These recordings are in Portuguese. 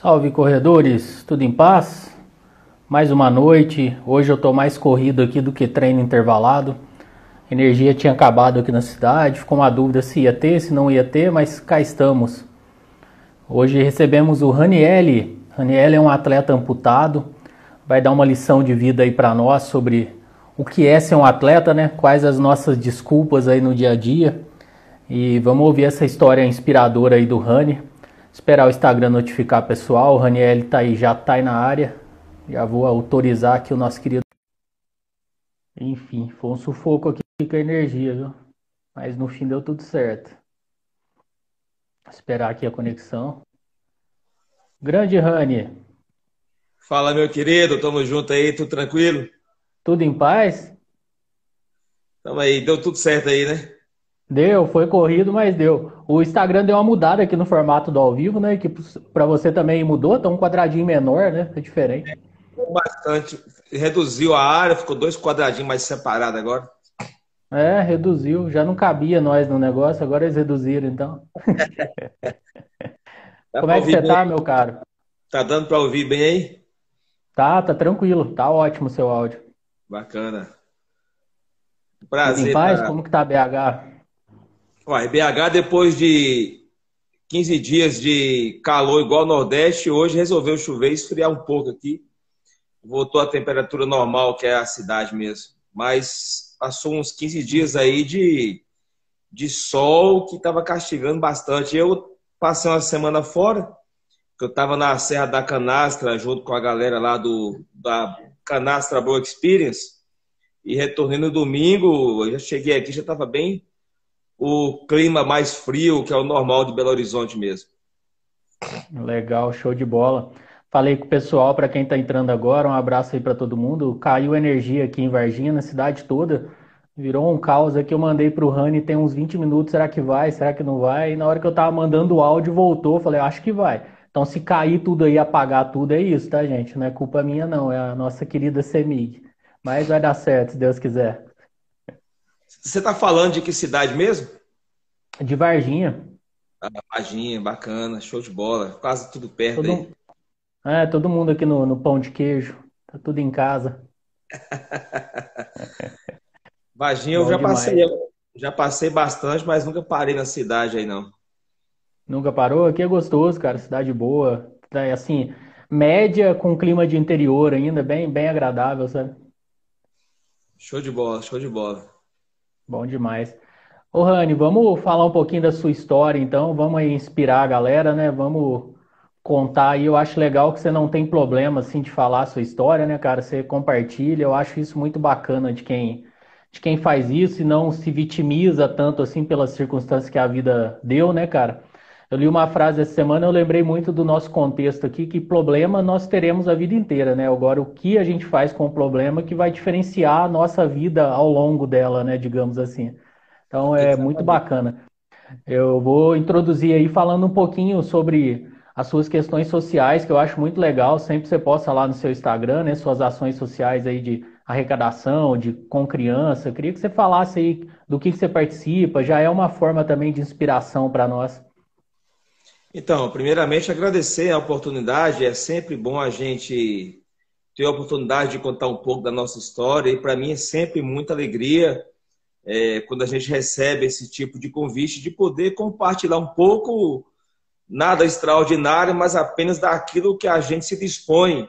Salve corredores, tudo em paz? Mais uma noite. Hoje eu tô mais corrido aqui do que treino intervalado. Energia tinha acabado aqui na cidade, ficou uma dúvida se ia ter, se não ia ter, mas cá estamos. Hoje recebemos o Raniel. Raniel é um atleta amputado, vai dar uma lição de vida aí para nós sobre o que é ser um atleta, né? Quais as nossas desculpas aí no dia a dia. E vamos ouvir essa história inspiradora aí do Rani. Esperar o Instagram notificar pessoal. O Raniel tá aí, já tá aí na área. Já vou autorizar aqui o nosso querido. Enfim, foi um sufoco aqui com a energia, viu? Mas no fim deu tudo certo. Esperar aqui a conexão. Grande Rani. Fala, meu querido. Tamo junto aí, tudo tranquilo? Tudo em paz? Tamo aí, deu tudo certo aí, né? Deu, foi corrido, mas deu. O Instagram deu uma mudada aqui no formato do ao vivo, né? Que para você também mudou, tá um quadradinho menor, né? É diferente. Bastante. Reduziu a área, ficou dois quadradinhos mais separados agora. É, reduziu. Já não cabia nós no negócio, agora eles reduziram, então. Como é que você bem? tá, meu caro? Tá dando para ouvir bem aí? Tá, tá tranquilo. Tá ótimo o seu áudio. Bacana. Prazer. Em paz? Tá... Como que tá BH? Ué, BH, depois de 15 dias de calor igual ao Nordeste, hoje resolveu chover e esfriar um pouco aqui. Voltou à temperatura normal, que é a cidade mesmo. Mas passou uns 15 dias aí de, de sol que estava castigando bastante. Eu passei uma semana fora, que eu estava na Serra da Canastra, junto com a galera lá do, da Canastra Boa Experience. E retornei no domingo, eu já cheguei aqui, já estava bem o clima mais frio, que é o normal de Belo Horizonte mesmo. Legal, show de bola. Falei com o pessoal, para quem está entrando agora, um abraço aí para todo mundo. Caiu energia aqui em Varginha, na cidade toda. Virou um caos aqui. Eu mandei para o Rani tem uns 20 minutos. Será que vai? Será que não vai? E na hora que eu estava mandando o áudio, voltou. Falei, acho que vai. Então, se cair tudo aí, apagar tudo, é isso, tá, gente? Não é culpa minha, não. É a nossa querida Semig. Mas vai dar certo, se Deus quiser. Você está falando de que cidade mesmo? De Varginha. Ah, Varginha, bacana, show de bola. Quase tudo perto todo, aí. É, todo mundo aqui no, no pão de queijo. Tá tudo em casa. Varginha eu já passei, já passei bastante, mas nunca parei na cidade aí não. Nunca parou? Aqui é gostoso, cara. Cidade boa. É assim, média com clima de interior ainda, bem, bem agradável, sabe? Show de bola, show de bola. Bom demais. Ô Rani, vamos falar um pouquinho da sua história, então. Vamos inspirar a galera, né? Vamos contar aí. Eu acho legal que você não tem problema, assim, de falar a sua história, né, cara? Você compartilha. Eu acho isso muito bacana de quem, de quem faz isso e não se vitimiza tanto, assim, pelas circunstâncias que a vida deu, né, cara? Eu li uma frase essa semana, eu lembrei muito do nosso contexto aqui, que problema nós teremos a vida inteira, né? Agora, o que a gente faz com o problema que vai diferenciar a nossa vida ao longo dela, né? Digamos assim. Então, é muito bacana. Eu vou introduzir aí falando um pouquinho sobre as suas questões sociais, que eu acho muito legal. Sempre você posta lá no seu Instagram, né? Suas ações sociais aí de arrecadação, de com criança. Eu queria que você falasse aí do que, que você participa. Já é uma forma também de inspiração para nós. Então, primeiramente, agradecer a oportunidade. É sempre bom a gente ter a oportunidade de contar um pouco da nossa história. E para mim é sempre muita alegria é, quando a gente recebe esse tipo de convite de poder compartilhar um pouco, nada extraordinário, mas apenas daquilo que a gente se dispõe,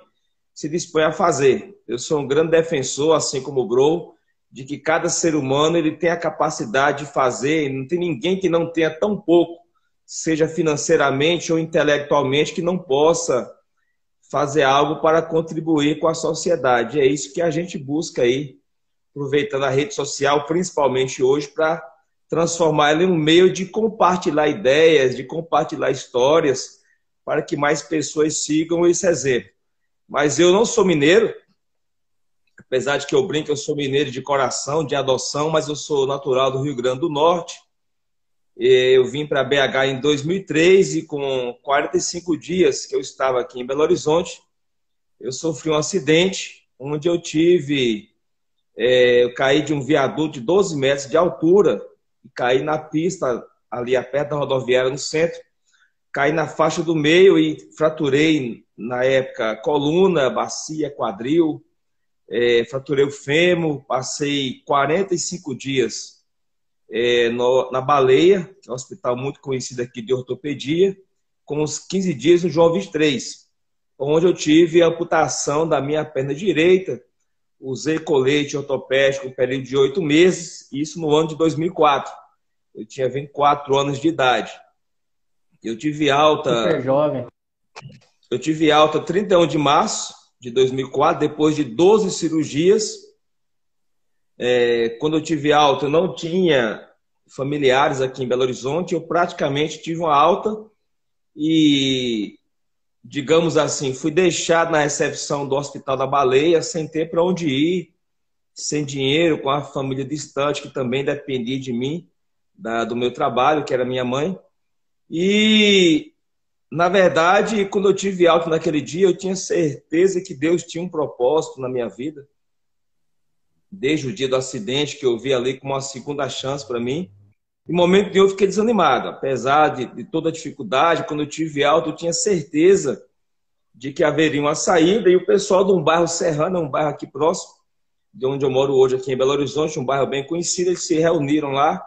se dispõe a fazer. Eu sou um grande defensor, assim como o Grow, de que cada ser humano ele tem a capacidade de fazer. Não tem ninguém que não tenha tão pouco seja financeiramente ou intelectualmente, que não possa fazer algo para contribuir com a sociedade. É isso que a gente busca aí, aproveitando a rede social, principalmente hoje, para transformar ela em um meio de compartilhar ideias, de compartilhar histórias, para que mais pessoas sigam esse exemplo. Mas eu não sou mineiro, apesar de que eu brinco, eu sou mineiro de coração, de adoção, mas eu sou natural do Rio Grande do Norte eu vim para BH em 2003 e com 45 dias que eu estava aqui em Belo Horizonte, eu sofri um acidente onde eu tive, é, eu caí de um viaduto de 12 metros de altura e caí na pista ali a perto da rodoviária no centro. caí na faixa do meio e fraturei, na época, coluna, bacia, quadril, é, fraturei o fêmur, passei 45 dias é, no, na Baleia, um hospital muito conhecido aqui de ortopedia, com uns 15 dias no João 23, onde eu tive a amputação da minha perna direita, usei colete ortopédico um período de oito meses, isso no ano de 2004. Eu tinha 24 anos de idade. Eu tive alta. Super jovem. Eu tive alta 31 de março de 2004, depois de 12 cirurgias. É, quando eu tive alta, eu não tinha familiares aqui em Belo Horizonte, eu praticamente tive uma alta e, digamos assim, fui deixado na recepção do Hospital da Baleia sem ter para onde ir, sem dinheiro, com a família distante que também dependia de mim, da, do meu trabalho, que era minha mãe. E, na verdade, quando eu tive alta naquele dia, eu tinha certeza que Deus tinha um propósito na minha vida. Desde o dia do acidente, que eu vi ali como uma segunda chance para mim. Em momento nenhum eu fiquei desanimado. Apesar de, de toda a dificuldade, quando eu tive alta, eu tinha certeza de que haveria uma saída. E o pessoal de um bairro serrano, um bairro aqui próximo, de onde eu moro hoje, aqui em Belo Horizonte, um bairro bem conhecido, eles se reuniram lá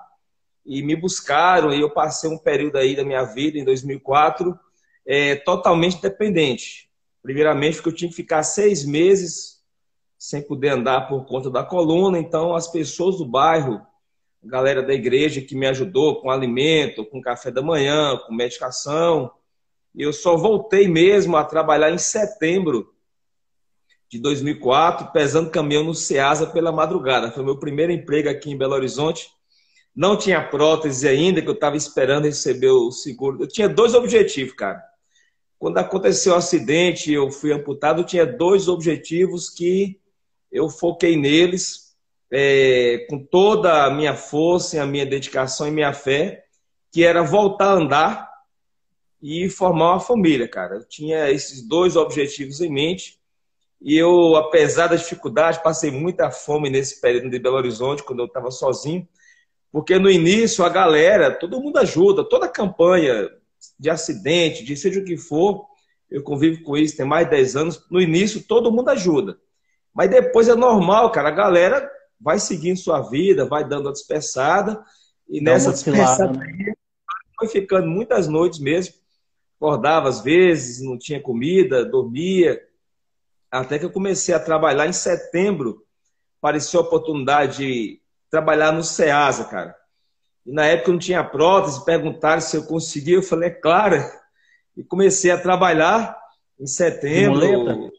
e me buscaram e eu passei um período aí da minha vida, em 2004, é, totalmente dependente. Primeiramente porque eu tinha que ficar seis meses sem poder andar por conta da coluna, então as pessoas do bairro, a galera da igreja que me ajudou com alimento, com café da manhã, com medicação, e eu só voltei mesmo a trabalhar em setembro de 2004, pesando caminhão no Ceasa pela madrugada. Foi meu primeiro emprego aqui em Belo Horizonte não tinha prótese ainda, que eu estava esperando receber o seguro. Eu tinha dois objetivos, cara. Quando aconteceu o acidente eu fui amputado, eu tinha dois objetivos que eu foquei neles é, com toda a minha força, a minha dedicação e minha fé, que era voltar a andar e formar uma família, cara. Eu tinha esses dois objetivos em mente. E eu, apesar da dificuldade, passei muita fome nesse período de Belo Horizonte, quando eu estava sozinho. Porque no início a galera, todo mundo ajuda, toda campanha de acidente, de seja o que for, eu convivo com isso tem mais de 10 anos, no início todo mundo ajuda. Mas depois é normal, cara, a galera vai seguindo sua vida, vai dando a dispersada, e Dá nessa dispersada né? foi ficando muitas noites mesmo, acordava às vezes, não tinha comida, dormia, até que eu comecei a trabalhar em setembro, apareceu a oportunidade de trabalhar no SEASA, cara. E na época eu não tinha prótese, perguntaram se eu conseguia, eu falei, é claro. E comecei a trabalhar em setembro.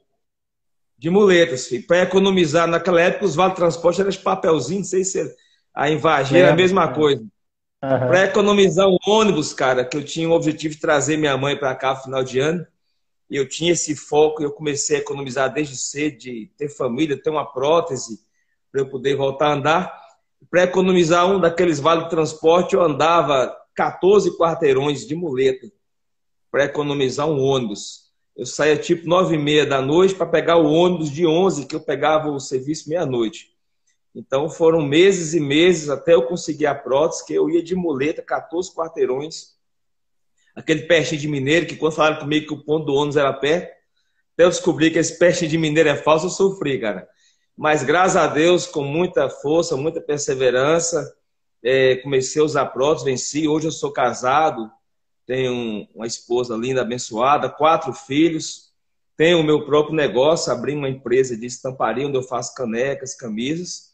De muleta? De muletas, para economizar. Naquela época os vale transporte eram de papelzinho, não sei se a invagir era a mesma coisa. Uhum. Para economizar um ônibus, cara, que eu tinha o objetivo de trazer minha mãe para cá no final de ano. E eu tinha esse foco e eu comecei a economizar desde cedo, de ter família, ter uma prótese, para eu poder voltar a andar. Para economizar um daqueles vale transporte, eu andava 14 quarteirões de muleta para economizar um ônibus. Eu saía tipo nove e meia da noite para pegar o ônibus de 11, que eu pegava o serviço meia-noite. Então foram meses e meses até eu conseguir a prótese, que eu ia de muleta, 14 quarteirões. Aquele peste de mineiro, que quando falaram comigo que o ponto do ônibus era perto, até eu descobri que esse peste de mineiro é falso, eu sofri, cara. Mas graças a Deus, com muita força, muita perseverança, é, comecei a usar prótese, venci. Hoje eu sou casado, tenho uma esposa linda, abençoada, quatro filhos. Tenho o meu próprio negócio, abri uma empresa de estamparia, onde eu faço canecas, camisas.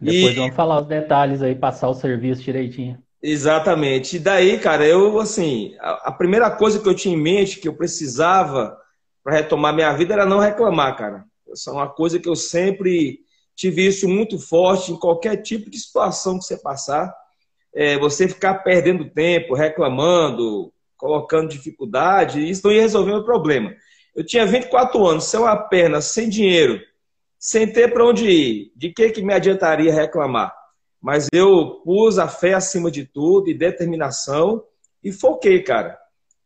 Depois e... vamos falar os detalhes aí, passar o serviço direitinho. Exatamente. E daí, cara, eu, assim, a, a primeira coisa que eu tinha em mente, que eu precisava para retomar minha vida, era não reclamar, cara. Essa é uma coisa que eu sempre tive isso muito forte em qualquer tipo de situação que você passar. É, você ficar perdendo tempo, reclamando, colocando dificuldade, isso não ia resolver o problema. Eu tinha 24 anos, sem uma perna, sem dinheiro, sem ter para onde ir. De que, que me adiantaria reclamar? Mas eu pus a fé acima de tudo e determinação e foquei, cara.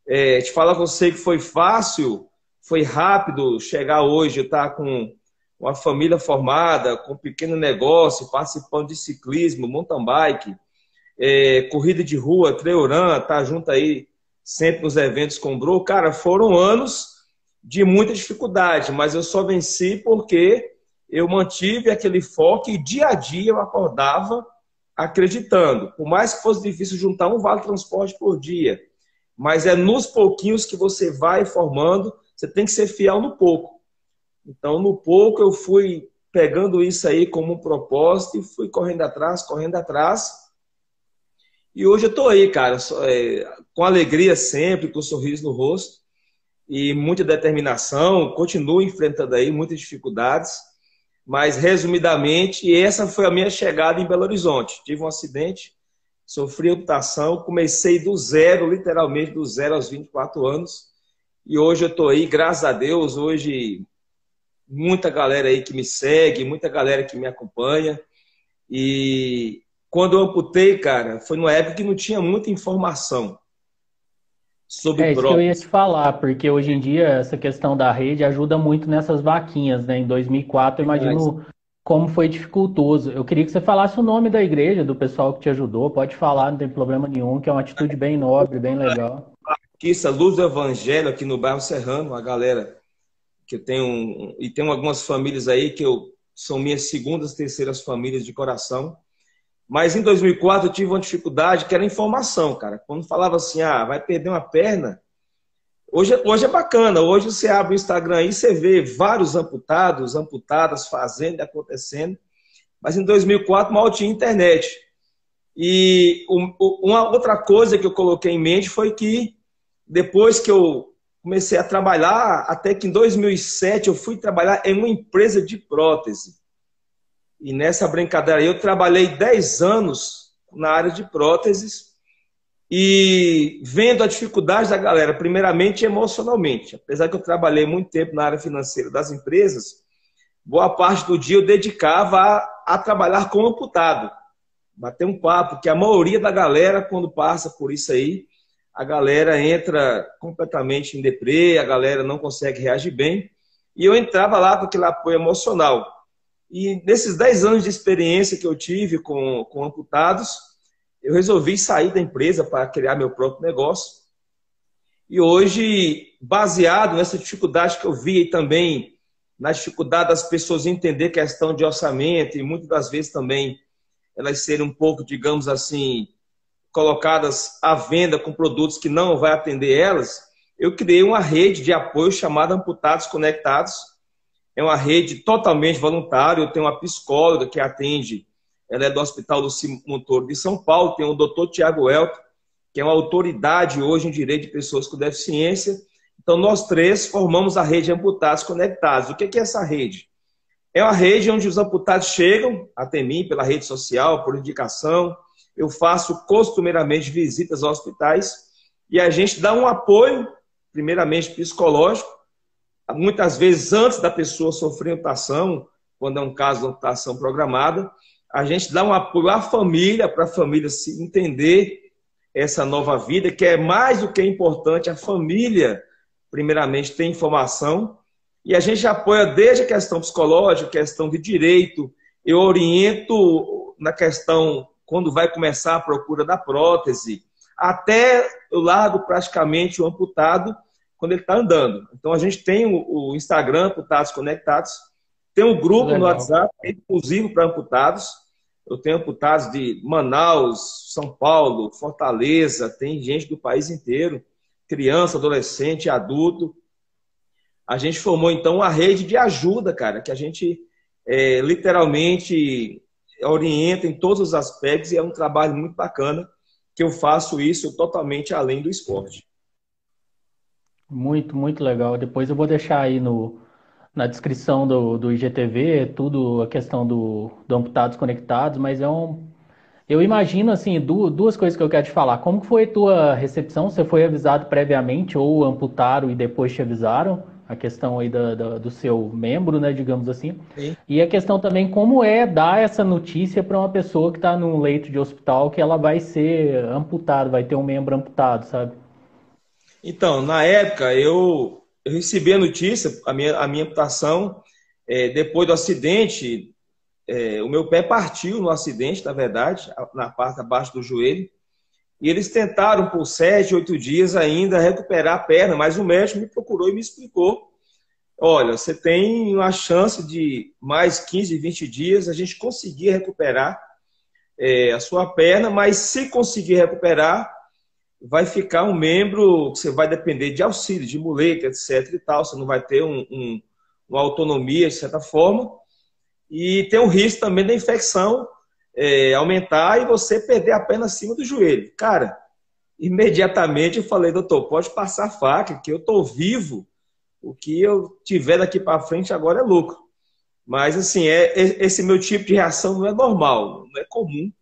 É, te falar a você que foi fácil, foi rápido chegar hoje, estar tá com uma família formada, com um pequeno negócio, participando de ciclismo, mountain bike, é, corrida de rua, trail run, tá junto aí sempre nos eventos com o Bro. Cara, foram anos de muita dificuldade, mas eu só venci porque eu mantive aquele foco e dia a dia eu acordava acreditando. Por mais que fosse difícil juntar um vale transporte por dia, mas é nos pouquinhos que você vai formando, você tem que ser fiel no pouco. Então, no pouco eu fui pegando isso aí como um propósito e fui correndo atrás, correndo atrás. E hoje eu tô aí, cara, é, com alegria sempre, com um sorriso no rosto e muita determinação, continuo enfrentando aí muitas dificuldades, mas resumidamente, essa foi a minha chegada em Belo Horizonte. Tive um acidente, sofri amputação, comecei do zero, literalmente do zero aos 24 anos, e hoje eu estou aí, graças a Deus, hoje muita galera aí que me segue, muita galera que me acompanha, e quando eu amputei, cara, foi numa época que não tinha muita informação sobre é isso que eu ia te falar, porque hoje em dia essa questão da rede ajuda muito nessas vaquinhas, né? Em 2004, eu imagino como foi dificultoso. Eu queria que você falasse o nome da igreja, do pessoal que te ajudou. Pode falar, não tem problema nenhum, que é uma atitude bem nobre, bem legal. Batista Luz do Evangelho aqui no bairro Serrano, a galera que eu tenho e tem algumas famílias aí que eu são minhas segundas, terceiras famílias de coração. Mas em 2004 eu tive uma dificuldade que era informação, cara. Quando falava assim, ah, vai perder uma perna. Hoje, hoje é bacana. Hoje você abre o Instagram aí, você vê vários amputados, amputadas fazendo e acontecendo. Mas em 2004 mal tinha internet. E uma outra coisa que eu coloquei em mente foi que depois que eu comecei a trabalhar, até que em 2007 eu fui trabalhar em uma empresa de prótese. E nessa brincadeira eu trabalhei 10 anos na área de próteses e vendo a dificuldade da galera, primeiramente emocionalmente. Apesar que eu trabalhei muito tempo na área financeira das empresas, boa parte do dia eu dedicava a, a trabalhar como amputado. Bater um papo, que a maioria da galera, quando passa por isso aí, a galera entra completamente em deprê, a galera não consegue reagir bem. E eu entrava lá com aquele apoio emocional. E nesses 10 anos de experiência que eu tive com, com amputados, eu resolvi sair da empresa para criar meu próprio negócio. E hoje, baseado nessa dificuldade que eu vi e também na dificuldade das pessoas entender questão de orçamento e muitas das vezes também elas serem um pouco, digamos assim, colocadas à venda com produtos que não vai atender elas, eu criei uma rede de apoio chamada Amputados Conectados, é uma rede totalmente voluntária. Eu tenho uma psicóloga que atende, ela é do Hospital do Montoro de São Paulo. Tem o doutor Tiago Elton, que é uma autoridade hoje em direito de pessoas com deficiência. Então, nós três formamos a rede Amputados Conectados. O que é essa rede? É uma rede onde os amputados chegam até mim pela rede social, por indicação. Eu faço costumeiramente visitas aos hospitais e a gente dá um apoio, primeiramente psicológico, muitas vezes antes da pessoa sofrer amputação, quando é um caso de amputação programada, a gente dá um apoio à família, para a família se entender essa nova vida, que é mais do que importante, a família, primeiramente, tem informação, e a gente apoia desde a questão psicológica, questão de direito, eu oriento na questão quando vai começar a procura da prótese, até o lado praticamente o amputado, quando ele está andando. Então a gente tem o, o Instagram, Amputados Conectados, tem um grupo Legal. no WhatsApp exclusivo para amputados. Eu tenho amputados de Manaus, São Paulo, Fortaleza, tem gente do país inteiro, criança, adolescente, adulto. A gente formou então uma rede de ajuda, cara, que a gente é, literalmente orienta em todos os aspectos e é um trabalho muito bacana que eu faço isso totalmente além do esporte. Muito, muito legal. Depois eu vou deixar aí no, na descrição do, do IGTV tudo a questão do, do Amputados Conectados, mas é um. Eu imagino, assim, duas, duas coisas que eu quero te falar. Como foi a tua recepção? Você foi avisado previamente ou amputaram e depois te avisaram? A questão aí da, da do seu membro, né, digamos assim. Sim. E a questão também, como é dar essa notícia para uma pessoa que está num leito de hospital que ela vai ser amputada, vai ter um membro amputado, sabe? Então, na época, eu, eu recebi a notícia, a minha, a minha amputação, é, depois do acidente, é, o meu pé partiu no acidente, na verdade, na parte abaixo do joelho. E eles tentaram por sete, oito dias ainda recuperar a perna, mas o médico me procurou e me explicou: olha, você tem uma chance de mais 15, 20 dias a gente conseguir recuperar é, a sua perna, mas se conseguir recuperar, vai ficar um membro que você vai depender de auxílio, de muleta, etc. e tal. Você não vai ter um, um, uma autonomia, de certa forma. E tem o risco também da infecção é, aumentar e você perder a perna acima do joelho. Cara, imediatamente eu falei, doutor, pode passar faca, que eu estou vivo. O que eu tiver daqui para frente agora é lucro. Mas, assim, é, é, esse meu tipo de reação não é normal, não é comum.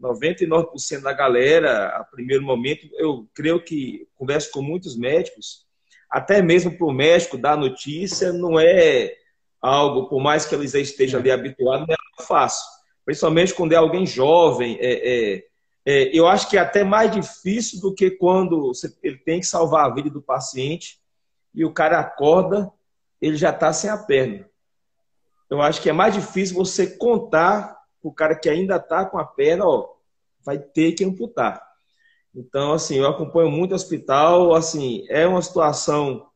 99% da galera, a primeiro momento, eu creio que converso com muitos médicos, até mesmo para o médico dar notícia, não é algo, por mais que eles estejam ali habituados, não é fácil. Principalmente quando é alguém jovem. É, é, é, eu acho que é até mais difícil do que quando ele tem que salvar a vida do paciente e o cara acorda, ele já está sem a perna. Eu acho que é mais difícil você contar o cara que ainda está com a perna, ó, vai ter que amputar. Então, assim, eu acompanho muito o hospital, assim, é uma situação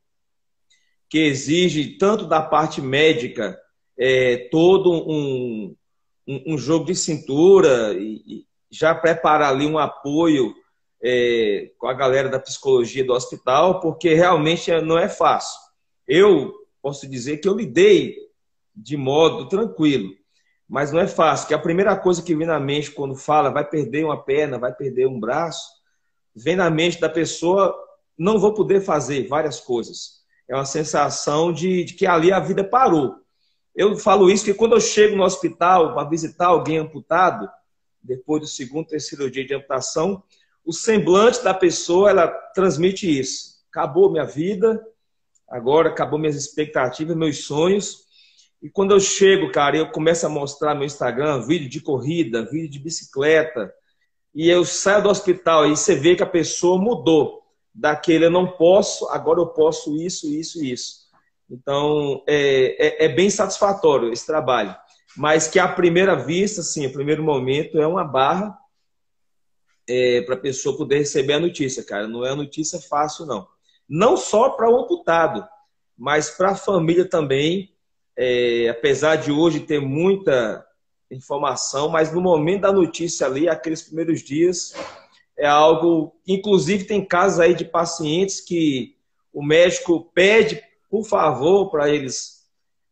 que exige tanto da parte médica é, todo um, um, um, jogo de cintura e, e, já preparar ali um apoio é, com a galera da psicologia do hospital, porque realmente não é fácil. Eu posso dizer que eu lidei de modo tranquilo mas não é fácil, que a primeira coisa que vem na mente quando fala vai perder uma perna, vai perder um braço, vem na mente da pessoa, não vou poder fazer várias coisas. É uma sensação de, de que ali a vida parou. Eu falo isso porque quando eu chego no hospital para visitar alguém amputado, depois do segundo, terceiro dia de amputação, o semblante da pessoa, ela transmite isso. Acabou minha vida, agora acabou minhas expectativas, meus sonhos, e quando eu chego, cara, eu começo a mostrar no Instagram vídeo de corrida, vídeo de bicicleta, e eu saio do hospital e você vê que a pessoa mudou. Daquele eu não posso, agora eu posso isso, isso, isso. Então, é, é, é bem satisfatório esse trabalho. Mas que à primeira vista, sim, o primeiro momento é uma barra é, para a pessoa poder receber a notícia, cara. Não é uma notícia fácil, não. Não só para o amputado, mas para a família também é, apesar de hoje ter muita informação, mas no momento da notícia ali, aqueles primeiros dias, é algo. Inclusive, tem casos aí de pacientes que o médico pede, por favor, para eles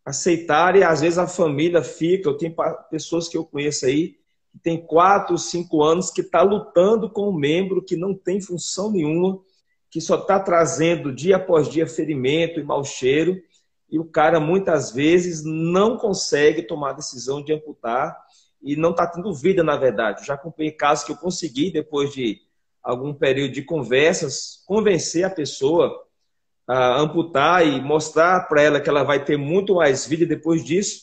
aceitarem, e às vezes a família fica. Eu tenho pessoas que eu conheço aí que tem quatro, cinco anos que está lutando com um membro que não tem função nenhuma, que só está trazendo dia após dia ferimento e mau cheiro e o cara muitas vezes não consegue tomar a decisão de amputar e não está tendo vida, na verdade. Eu já acompanhei casos que eu consegui, depois de algum período de conversas, convencer a pessoa a amputar e mostrar para ela que ela vai ter muito mais vida depois disso.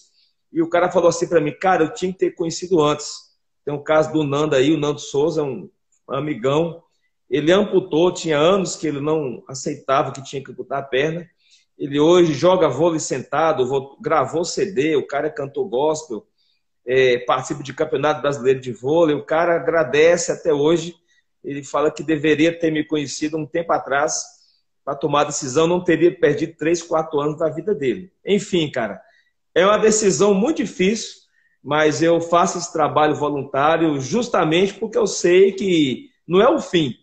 E o cara falou assim para mim, cara, eu tinha que ter conhecido antes. Tem um caso do Nando aí, o Nando Souza, um amigão. Ele amputou, tinha anos que ele não aceitava que tinha que amputar a perna. Ele hoje joga vôlei sentado, gravou CD, o cara é cantor gospel, é, participa de campeonato brasileiro de vôlei. O cara agradece até hoje. Ele fala que deveria ter me conhecido um tempo atrás para tomar a decisão, não teria perdido três, quatro anos da vida dele. Enfim, cara, é uma decisão muito difícil, mas eu faço esse trabalho voluntário justamente porque eu sei que não é o fim.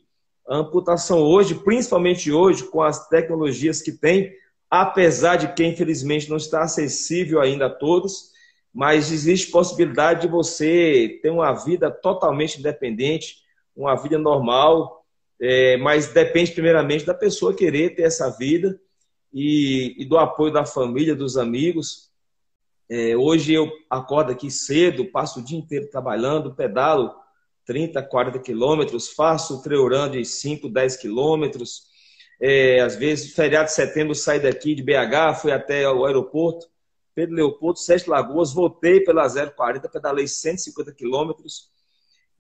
A amputação hoje, principalmente hoje, com as tecnologias que tem, apesar de que, infelizmente, não está acessível ainda a todos, mas existe possibilidade de você ter uma vida totalmente independente, uma vida normal, é, mas depende primeiramente da pessoa querer ter essa vida e, e do apoio da família, dos amigos. É, hoje eu acordo aqui cedo, passo o dia inteiro trabalhando, pedalo 30, 40 quilômetros, faço run de 5, 10 quilômetros, é, às vezes, feriado de setembro, saí daqui de BH, fui até o aeroporto, Pedro Leopoldo, Sete Lagoas, voltei pela 040, pedalei 150 quilômetros.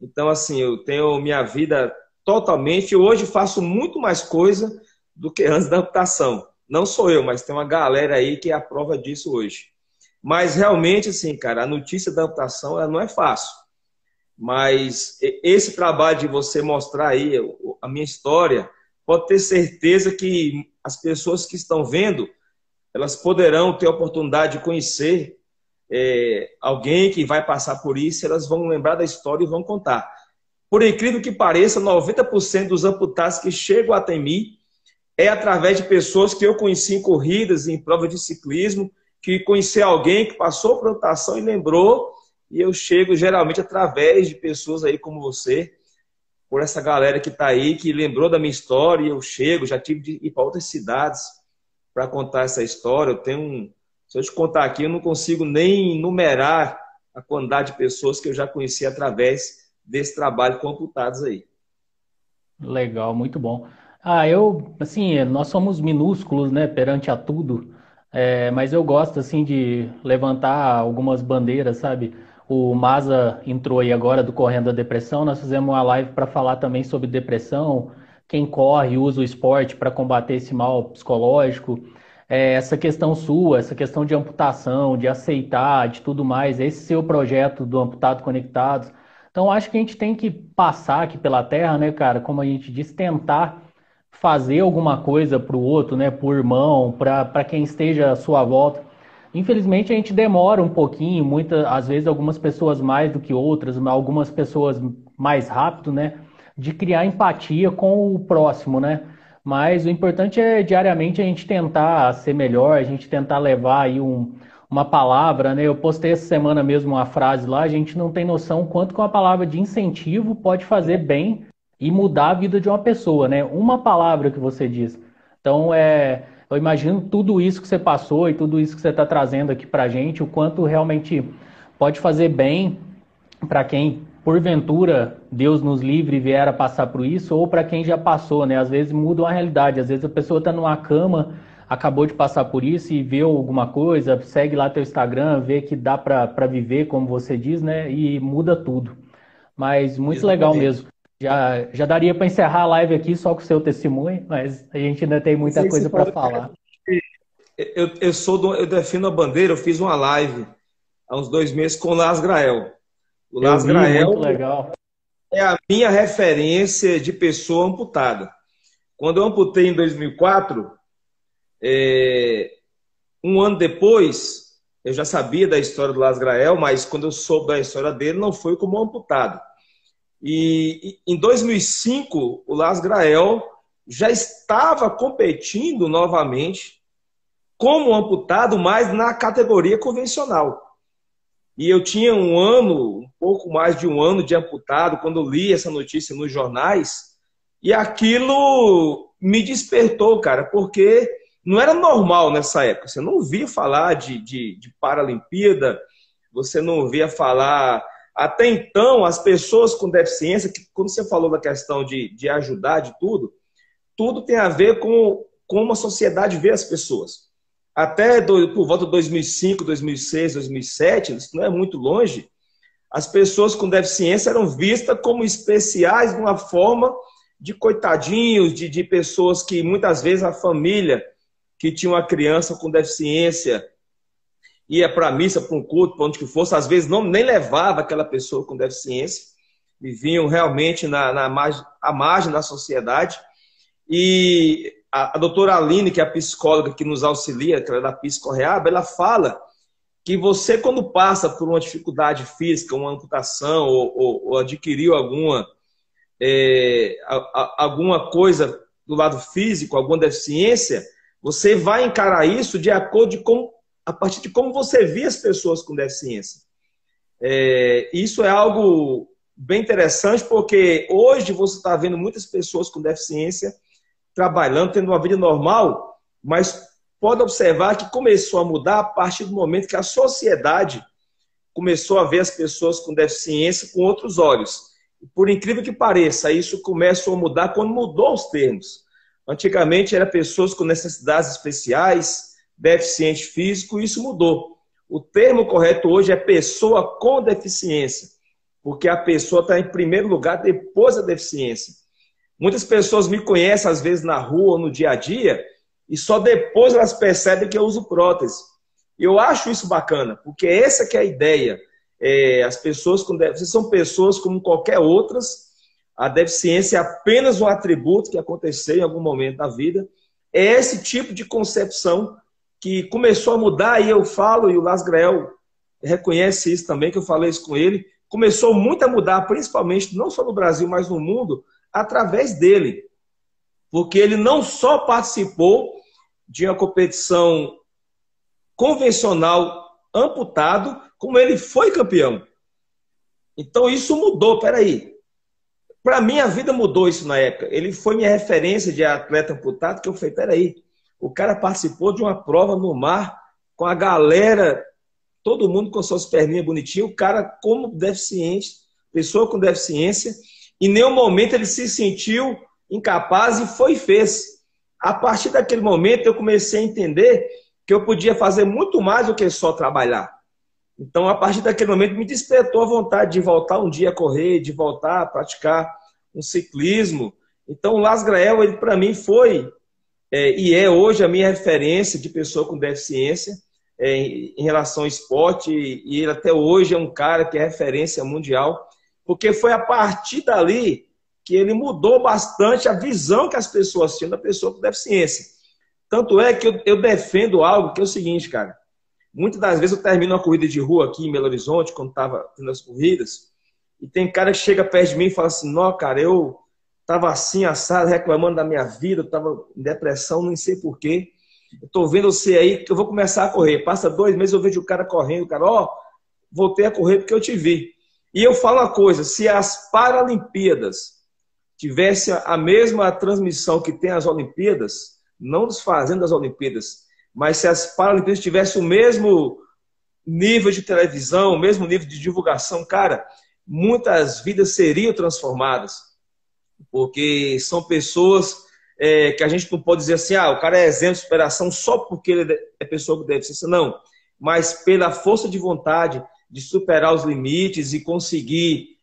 Então, assim, eu tenho minha vida totalmente. Hoje faço muito mais coisa do que antes da amputação. Não sou eu, mas tem uma galera aí que é a prova disso hoje. Mas realmente, assim, cara, a notícia da amputação ela não é fácil. Mas esse trabalho de você mostrar aí a minha história, pode ter certeza que as pessoas que estão vendo, elas poderão ter a oportunidade de conhecer é, alguém que vai passar por isso, elas vão lembrar da história e vão contar. Por incrível que pareça, 90% dos amputados que chegam até mim é através de pessoas que eu conheci em corridas, em prova de ciclismo, que conheci alguém que passou por amputação e lembrou, e eu chego geralmente através de pessoas aí como você, por essa galera que está aí, que lembrou da minha história, e eu chego, já tive de ir para outras cidades para contar essa história. Eu tenho um, se eu te contar aqui, eu não consigo nem numerar a quantidade de pessoas que eu já conheci através desse trabalho com amputados aí. Legal, muito bom. Ah, eu, assim, nós somos minúsculos, né, perante a tudo, é, mas eu gosto, assim, de levantar algumas bandeiras, sabe? O Maza entrou aí agora do Correndo da Depressão, nós fizemos uma live para falar também sobre depressão, quem corre, usa o esporte para combater esse mal psicológico, é, essa questão sua, essa questão de amputação, de aceitar, de tudo mais, esse seu projeto do Amputado Conectados. Então, acho que a gente tem que passar aqui pela Terra, né, cara, como a gente diz, tentar fazer alguma coisa para o outro, né, por irmão, para quem esteja à sua volta. Infelizmente, a gente demora um pouquinho, muitas, às vezes algumas pessoas mais do que outras, algumas pessoas mais rápido, né, de criar empatia com o próximo, né? Mas o importante é diariamente a gente tentar ser melhor, a gente tentar levar aí um, uma palavra, né? Eu postei essa semana mesmo uma frase lá, a gente não tem noção quanto que uma palavra de incentivo pode fazer bem e mudar a vida de uma pessoa, né? Uma palavra que você diz. Então, é, eu imagino tudo isso que você passou e tudo isso que você está trazendo aqui para a gente, o quanto realmente pode fazer bem para quem porventura Deus nos livre e vier a passar por isso, ou para quem já passou, né? Às vezes muda a realidade, às vezes a pessoa está numa cama, acabou de passar por isso e vê alguma coisa, segue lá teu Instagram, vê que dá para viver, como você diz, né? E muda tudo. Mas muito Exatamente. legal mesmo. Já, já daria para encerrar a live aqui só com o seu testemunho, mas a gente ainda tem muita coisa para falar. Eu, eu sou do, eu defino a bandeira, eu fiz uma live há uns dois meses com o Las Grael. O Las Grael é a minha referência de pessoa amputada. Quando eu amputei em 2004, é, um ano depois, eu já sabia da história do Las Grael, mas quando eu soube da história dele, não foi como amputado. E em 2005, o Las Grael já estava competindo novamente como amputado, mas na categoria convencional. E eu tinha um ano, um pouco mais de um ano de amputado, quando li essa notícia nos jornais, e aquilo me despertou, cara, porque não era normal nessa época. Você não ouvia falar de, de, de Paralimpíada, você não ouvia falar. Até então, as pessoas com deficiência, que quando você falou da questão de, de ajudar, de tudo, tudo tem a ver com como a sociedade vê as pessoas. Até do, por volta de 2005, 2006, 2007, isso não é muito longe, as pessoas com deficiência eram vistas como especiais de uma forma de coitadinhos, de, de pessoas que muitas vezes a família que tinha uma criança com deficiência ia para a missa, para um culto, para onde que fosse, às vezes não, nem levava aquela pessoa com deficiência, viviam realmente na, na margem, à margem da sociedade. E a, a doutora Aline, que é a psicóloga que nos auxilia, que é da Psicorreab, ela fala que você, quando passa por uma dificuldade física, uma amputação, ou, ou, ou adquiriu alguma, é, a, a, alguma coisa do lado físico, alguma deficiência, você vai encarar isso de acordo com a partir de como você vê as pessoas com deficiência. É, isso é algo bem interessante, porque hoje você está vendo muitas pessoas com deficiência trabalhando, tendo uma vida normal, mas pode observar que começou a mudar a partir do momento que a sociedade começou a ver as pessoas com deficiência com outros olhos. Por incrível que pareça, isso começou a mudar quando mudou os termos. Antigamente era pessoas com necessidades especiais, deficiente físico, isso mudou. O termo correto hoje é pessoa com deficiência, porque a pessoa está em primeiro lugar depois da deficiência. Muitas pessoas me conhecem, às vezes, na rua ou no dia a dia, e só depois elas percebem que eu uso prótese. Eu acho isso bacana, porque essa que é a ideia. É, as pessoas com deficiência são pessoas como qualquer outras. A deficiência é apenas um atributo que aconteceu em algum momento da vida. É esse tipo de concepção que começou a mudar, e eu falo, e o Las Grael reconhece isso também, que eu falei isso com ele, começou muito a mudar, principalmente, não só no Brasil, mas no mundo, através dele. Porque ele não só participou de uma competição convencional amputado, como ele foi campeão. Então isso mudou, peraí. Para mim, a vida mudou isso na época. Ele foi minha referência de atleta amputado, que eu falei, peraí, o cara participou de uma prova no mar com a galera, todo mundo com suas perninhas bonitinhas, o cara como deficiente, pessoa com deficiência, em nenhum momento ele se sentiu incapaz e foi e fez. A partir daquele momento eu comecei a entender que eu podia fazer muito mais do que só trabalhar. Então, a partir daquele momento, me despertou a vontade de voltar um dia a correr, de voltar a praticar um ciclismo. Então, o Las ele para mim foi é, e é hoje a minha referência de pessoa com deficiência é, em relação ao esporte. E ele até hoje é um cara que é referência mundial, porque foi a partir dali que ele mudou bastante a visão que as pessoas tinham da pessoa com deficiência. Tanto é que eu, eu defendo algo que é o seguinte, cara. Muitas das vezes eu termino uma corrida de rua aqui em Belo Horizonte, quando estava tendo as corridas, e tem cara que chega perto de mim e fala assim: Não, cara, eu estava assim, assado, reclamando da minha vida, estava em depressão, não sei porquê. Estou vendo você aí que eu vou começar a correr. Passa dois meses, eu vejo o cara correndo, o cara, ó, oh, voltei a correr porque eu te vi. E eu falo uma coisa: se as Paralimpíadas tivesse a mesma transmissão que tem as Olimpíadas, não desfazendo as Olimpíadas, mas se as Paralimpíadas tivessem o mesmo nível de televisão, o mesmo nível de divulgação, cara, muitas vidas seriam transformadas. Porque são pessoas é, que a gente não pode dizer assim, ah, o cara é exemplo de superação só porque ele é pessoa com deficiência. Não. Mas pela força de vontade de superar os limites e conseguir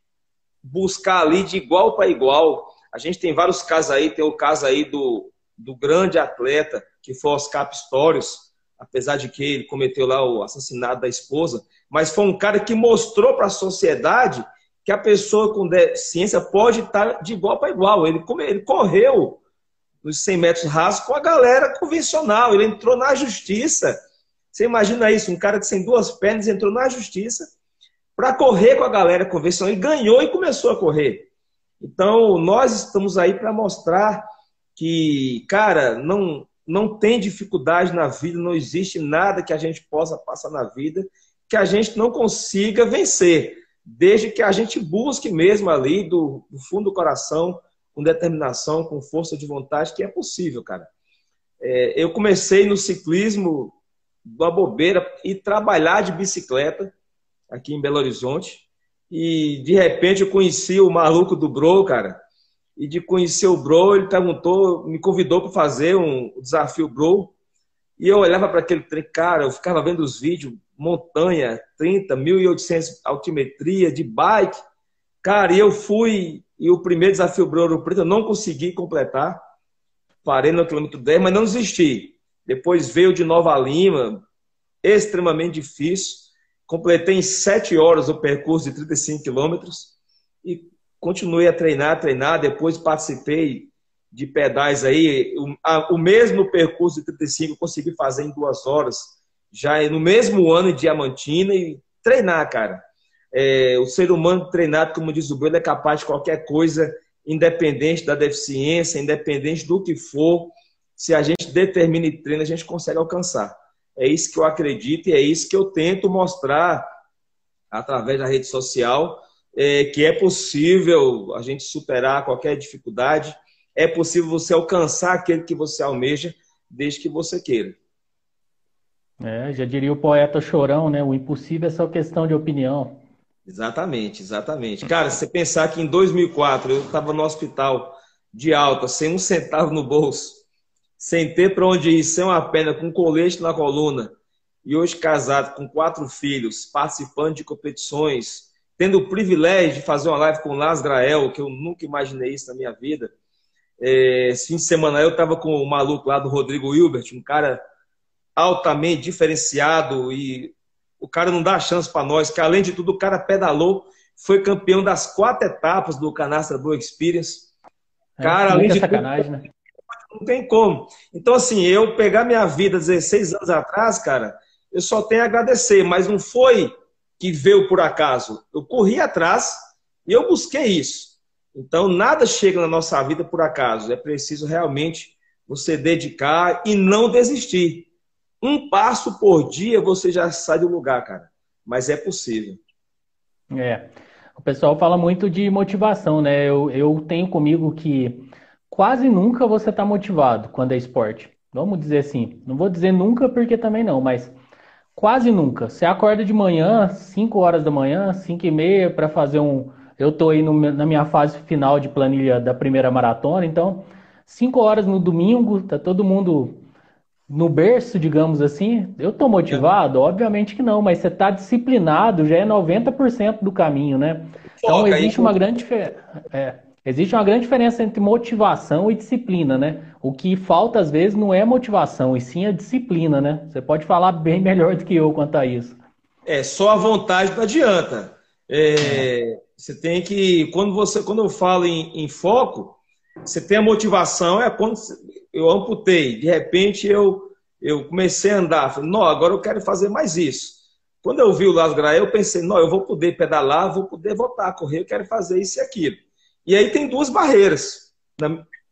buscar ali de igual para igual. A gente tem vários casos aí, tem o caso aí do, do grande atleta, que foi Oscar Pistorius, apesar de que ele cometeu lá o assassinato da esposa, mas foi um cara que mostrou para a sociedade que a pessoa com deficiência pode estar de igual para igual. Ele, ele correu nos 100 metros rasos com a galera convencional, ele entrou na justiça. Você imagina isso, um cara que sem duas pernas entrou na justiça para correr com a galera convencional e ganhou e começou a correr. Então, nós estamos aí para mostrar que, cara, não, não tem dificuldade na vida, não existe nada que a gente possa passar na vida que a gente não consiga vencer, desde que a gente busque mesmo ali do, do fundo do coração, com determinação, com força de vontade, que é possível, cara. É, eu comecei no ciclismo da bobeira e trabalhar de bicicleta aqui em Belo Horizonte. E de repente eu conheci o maluco do Bro, cara. E de conhecer o Bro, ele perguntou, me convidou para fazer um desafio Bro. E eu olhava para aquele trem, cara, eu ficava vendo os vídeos, montanha, 30, 1.800 altimetria, de bike. Cara, e eu fui, e o primeiro desafio Bro Ouro Preto eu não consegui completar. Parei no quilômetro 10, mas não desisti. Depois veio de Nova Lima, extremamente difícil. Completei em sete horas o percurso de 35 quilômetros e continuei a treinar, a treinar. Depois participei de pedais aí. O, a, o mesmo percurso de 35 eu consegui fazer em duas horas, já no mesmo ano em Diamantina e treinar, cara. É, o ser humano treinado, como diz o Bruno, é capaz de qualquer coisa, independente da deficiência, independente do que for. Se a gente determina e treina, a gente consegue alcançar. É isso que eu acredito e é isso que eu tento mostrar através da rede social, é, que é possível a gente superar qualquer dificuldade, é possível você alcançar aquele que você almeja, desde que você queira. É, já diria o poeta Chorão, né? O impossível é só questão de opinião. Exatamente, exatamente. Cara, se você pensar que em 2004 eu estava no hospital de alta, sem um centavo no bolso, sem ter para onde ir, sem uma perna, com um colete na coluna, e hoje casado com quatro filhos, participando de competições, tendo o privilégio de fazer uma live com o Las Grael, que eu nunca imaginei isso na minha vida. É, esse fim de semana eu estava com o maluco lá do Rodrigo Hilbert, um cara altamente diferenciado e o cara não dá chance para nós, que além de tudo o cara pedalou, foi campeão das quatro etapas do Canastra Blue Experience. É, cara, é, além de tudo, né? não tem como. Então, assim, eu pegar minha vida 16 anos atrás, cara, eu só tenho a agradecer, mas não foi que veio por acaso. Eu corri atrás e eu busquei isso. Então, nada chega na nossa vida por acaso. É preciso realmente você dedicar e não desistir. Um passo por dia você já sai do lugar, cara. Mas é possível. É. O pessoal fala muito de motivação, né? Eu, eu tenho comigo que quase nunca você está motivado quando é esporte. Vamos dizer assim. Não vou dizer nunca porque também não, mas quase nunca. Você acorda de manhã, 5 horas da manhã, 5 e meia, para fazer um. Eu estou aí no, na minha fase final de planilha da primeira maratona, então 5 horas no domingo, tá todo mundo no berço, digamos assim. Eu estou motivado? Obviamente que não, mas você está disciplinado, já é 90% do caminho, né? Então existe uma grande é, existe uma grande diferença entre motivação e disciplina, né? O que falta às vezes não é motivação, e sim a disciplina, né? Você pode falar bem melhor do que eu quanto a isso. É, só a vontade não adianta. É, você tem que, quando você, quando eu falo em, em foco, você tem a motivação, é quando eu amputei, de repente eu, eu comecei a andar, falei, não, agora eu quero fazer mais isso. Quando eu vi o Las Graé, eu pensei, não, eu vou poder pedalar, vou poder voltar a correr, eu quero fazer isso e aquilo. E aí tem duas barreiras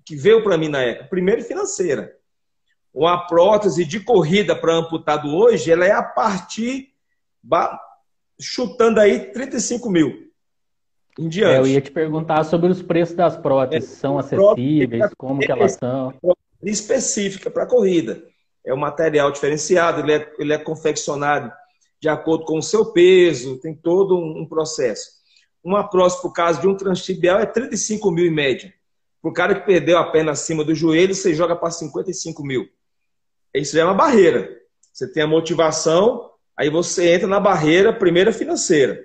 que veio para mim na época. Primeiro, financeira. Uma prótese de corrida para amputado hoje, ela é a partir, chutando aí 35 mil em diante. É, eu ia te perguntar sobre os preços das próteses. É, são acessíveis? Como que elas são? Específica para corrida. É um material diferenciado, ele é, ele é confeccionado de acordo com o seu peso, tem todo um, um processo. Uma prótese, por caso de um transtibial, é 35 mil em média. Para o cara que perdeu a perna acima do joelho, você joga para 55 mil. Isso já é uma barreira. Você tem a motivação, aí você entra na barreira primeira financeira.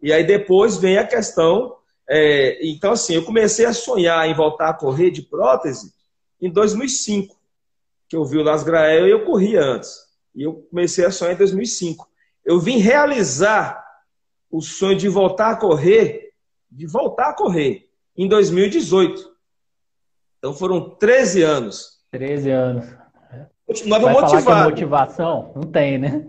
E aí depois vem a questão. É, então, assim, eu comecei a sonhar em voltar a correr de prótese em 2005, que eu vi o Las Grael e eu corria antes. E eu comecei a sonhar em 2005. Eu vim realizar o sonho de voltar a correr, de voltar a correr, em 2018. Então foram 13 anos. 13 anos. Continuava Vai motivado. Falar que é motivação? Não tem, né?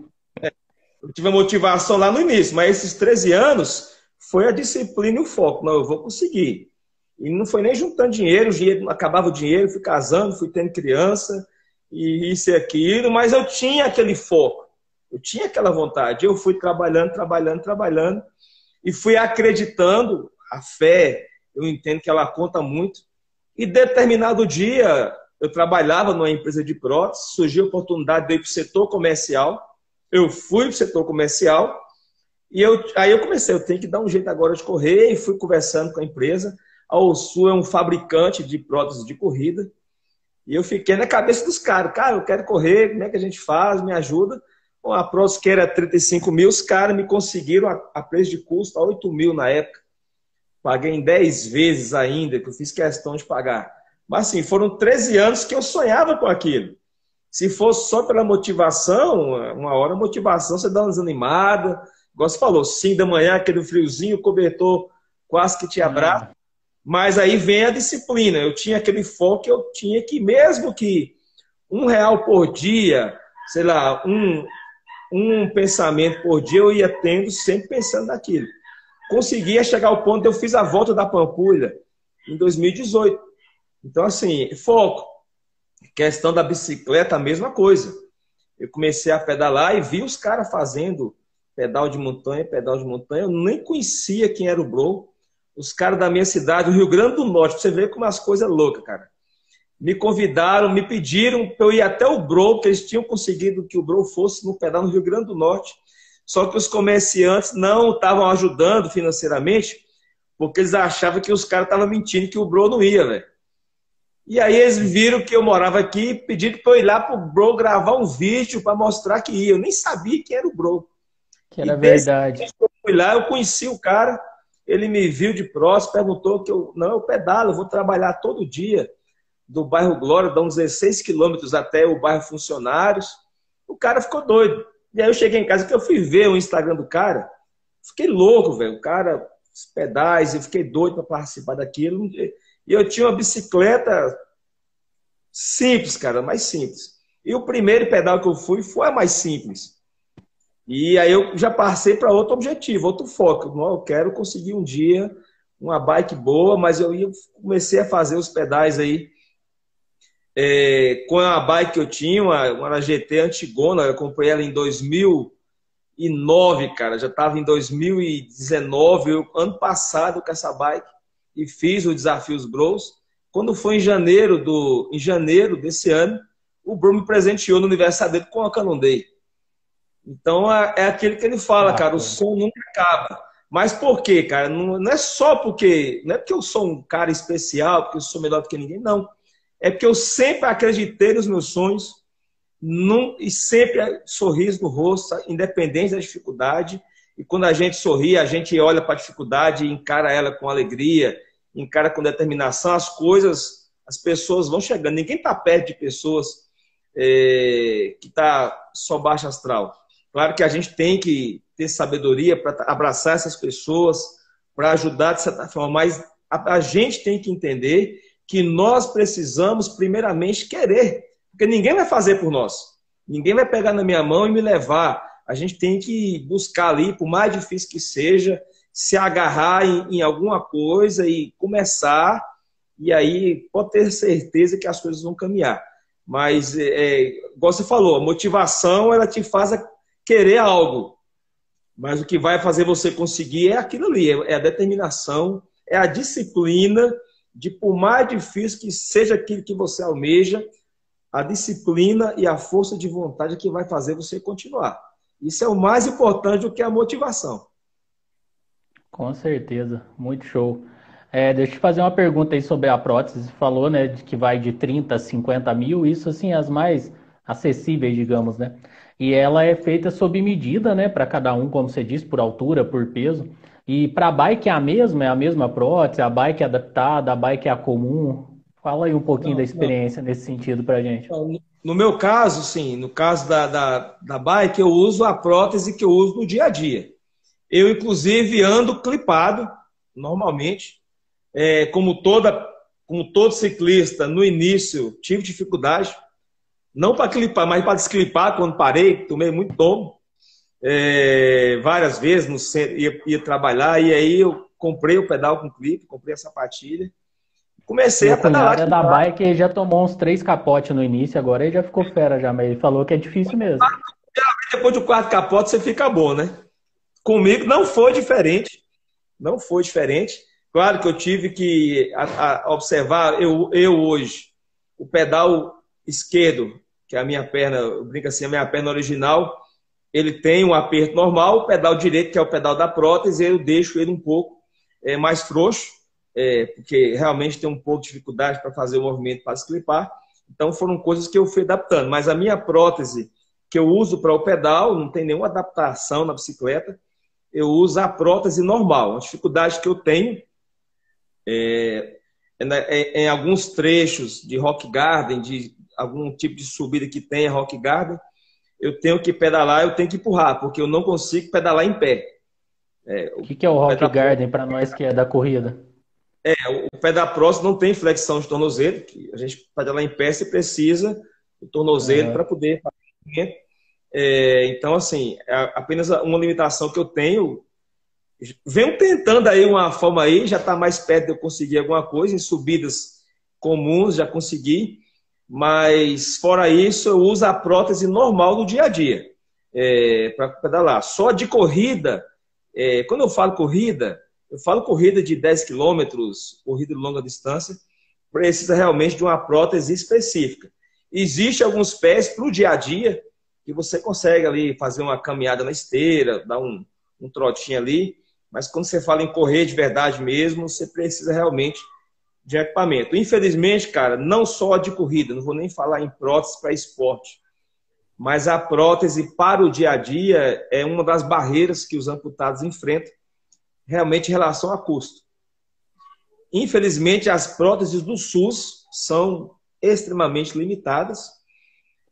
Eu tive a motivação lá no início, mas esses 13 anos foi a disciplina e o foco. Não, eu vou conseguir. E não foi nem juntando dinheiro, o dinheiro acabava o dinheiro, fui casando, fui tendo criança, e isso e aquilo, mas eu tinha aquele foco, eu tinha aquela vontade. Eu fui trabalhando, trabalhando, trabalhando, e fui acreditando, a fé, eu entendo que ela conta muito. E determinado dia, eu trabalhava numa empresa de prótese, surgiu a oportunidade de ir para o setor comercial, eu fui para o setor comercial e eu, aí eu comecei, eu tenho que dar um jeito agora de correr e fui conversando com a empresa. A Osu é um fabricante de próteses de corrida. E eu fiquei na cabeça dos caras. Cara, eu quero correr, como é que a gente faz? Me ajuda. Bom, a prótese que era 35 mil, os caras me conseguiram a, a preço de custo a 8 mil na época. Paguei em 10 vezes ainda, que eu fiz questão de pagar. Mas assim, foram 13 anos que eu sonhava com aquilo. Se fosse só pela motivação, uma hora a motivação você dá uma desanimada. Igual você falou, 5 da manhã, aquele friozinho, o cobertor quase que te uhum. abraça. Mas aí vem a disciplina. Eu tinha aquele foco, eu tinha que, mesmo que um real por dia, sei lá, um, um pensamento por dia, eu ia tendo sempre pensando naquilo. Conseguia chegar ao ponto, eu fiz a volta da Pampulha em 2018. Então, assim, foco. Questão da bicicleta, a mesma coisa. Eu comecei a pedalar e vi os caras fazendo pedal de montanha, pedal de montanha. Eu nem conhecia quem era o Bro. Os caras da minha cidade, o Rio Grande do Norte, pra você ver como as coisas loucas, cara. Me convidaram, me pediram para eu ir até o Bro, porque eles tinham conseguido que o Bro fosse no pedal no Rio Grande do Norte. Só que os comerciantes não estavam ajudando financeiramente, porque eles achavam que os caras estavam mentindo que o Bro não ia, velho. E aí eles viram que eu morava aqui e pediram para eu ir lá pro Bro gravar um vídeo para mostrar que ia. Eu nem sabia quem era o Bro. Que era e verdade. Eu fui lá, eu conheci o cara, ele me viu de próximo, perguntou que eu, não, eu pedalo, eu vou trabalhar todo dia do bairro Glória, dá uns 16 quilômetros até o bairro Funcionários. O cara ficou doido. E aí eu cheguei em casa que eu fui ver o Instagram do cara, fiquei louco, velho. O cara, os pedais, eu fiquei doido para participar daquilo. E eu tinha uma bicicleta simples, cara, mais simples. E o primeiro pedal que eu fui foi a mais simples. E aí eu já passei para outro objetivo, outro foco. Eu quero conseguir um dia uma bike boa, mas eu comecei a fazer os pedais aí é, com a bike que eu tinha, uma, uma GT Antigona, eu comprei ela em 2009, cara, já estava em 2019, eu, ano passado com essa bike, e fiz o Desafios Bros. Quando foi em janeiro, do, em janeiro desse ano, o Bruno me presenteou no aniversário dele com a Canon Day. Então é, é aquele que ele fala, ah, cara, o som nunca acaba. Mas por quê, cara? Não, não, é só porque. Não é porque eu sou um cara especial, porque eu sou melhor do que ninguém, não. É porque eu sempre acreditei nos meus sonhos num, e sempre sorriso no rosto, independente da dificuldade. E quando a gente sorri, a gente olha para a dificuldade e encara ela com alegria, encara com determinação, as coisas, as pessoas vão chegando. Ninguém está perto de pessoas é, que está só baixa astral. Claro que a gente tem que ter sabedoria para abraçar essas pessoas, para ajudar de certa forma, mas a, a gente tem que entender que nós precisamos, primeiramente, querer, porque ninguém vai fazer por nós. Ninguém vai pegar na minha mão e me levar. A gente tem que buscar ali, por mais difícil que seja, se agarrar em, em alguma coisa e começar, e aí pode ter certeza que as coisas vão caminhar. Mas, é, é igual você falou, a motivação ela te faz querer algo. Mas o que vai fazer você conseguir é aquilo ali, é a determinação, é a disciplina de, por mais difícil que seja aquilo que você almeja, a disciplina e a força de vontade que vai fazer você continuar. Isso é o mais importante do que a motivação. Com certeza, muito show. É, deixa eu te fazer uma pergunta aí sobre a prótese. Você falou, né, de que vai de 30 a 50 mil, isso assim, as mais acessíveis, digamos, né? E ela é feita sob medida, né, para cada um, como você disse, por altura, por peso. E para a bike é a mesma, é a mesma prótese, a bike é adaptada, a bike é a comum. Fala aí um pouquinho não, da experiência não. nesse sentido para gente. No meu caso, sim, no caso da, da, da bike, eu uso a prótese que eu uso no dia a dia. Eu, inclusive, ando clipado, normalmente. É, como, toda, como todo ciclista, no início, tive dificuldade não para clipar, mas para desclipar quando parei, tomei muito tombo. É, várias vezes no centro, ia, ia, trabalhar e aí eu comprei o pedal com clipe, comprei a sapatilha. Comecei Meu a pedalar. A da bike ele já tomou uns três capotes no início, agora ele já ficou fera já, mas ele falou que é difícil mesmo. Depois do quarto capote você fica bom, né? Comigo não foi diferente. Não foi diferente. Claro que eu tive que a, a observar, eu, eu hoje, o pedal esquerdo, que é a minha perna, eu brinco assim, a minha perna original, ele tem um aperto normal, o pedal direito, que é o pedal da prótese, eu deixo ele um pouco é, mais frouxo, é, porque realmente tem um pouco de dificuldade para fazer o movimento para desclipar. Então foram coisas que eu fui adaptando. Mas a minha prótese que eu uso para o pedal, não tem nenhuma adaptação na bicicleta, eu uso a prótese normal. A dificuldade que eu tenho é, é, em alguns trechos de rock garden, de algum tipo de subida que tenha rock garden, eu tenho que pedalar, eu tenho que empurrar, porque eu não consigo pedalar em pé. É, o que, que é o rock pedal... garden para nós que é da corrida? É, o pé da não tem flexão de tornozelo, que a gente pedalar em pé você precisa do tornozelo é. para poder fazer é, então, assim, é apenas uma limitação que eu tenho. Venho tentando aí uma forma aí, já está mais perto de eu conseguir alguma coisa, em subidas comuns já consegui, mas fora isso, eu uso a prótese normal do dia a dia é, para pedalar. Só de corrida, é, quando eu falo corrida, eu falo corrida de 10 quilômetros, corrida de longa distância, precisa realmente de uma prótese específica. Existem alguns pés para o dia a dia que você consegue ali fazer uma caminhada na esteira, dar um, um trotinho ali, mas quando você fala em correr de verdade mesmo, você precisa realmente de equipamento. Infelizmente, cara, não só de corrida, não vou nem falar em prótese para esporte, mas a prótese para o dia a dia é uma das barreiras que os amputados enfrentam, realmente em relação a custo. Infelizmente, as próteses do SUS são extremamente limitadas.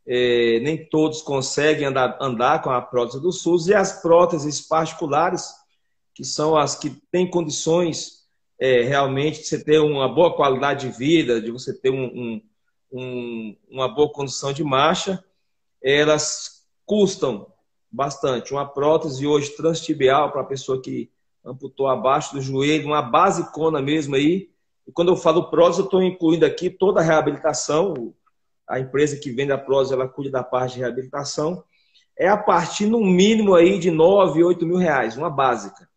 é, nem todos conseguem andar, andar com a prótese do SUS, e as próteses particulares, que são as que têm condições é, realmente você ter uma boa qualidade de vida, de você ter um, um, uma boa condição de marcha, elas custam bastante. Uma prótese hoje transtibial para a pessoa que amputou abaixo do joelho, uma basicona mesmo aí. E quando eu falo prótese, eu estou incluindo aqui toda a reabilitação. A empresa que vende a prótese, ela cuida da parte de reabilitação. É a partir, no mínimo, aí de 9, 8 mil reais, uma básica.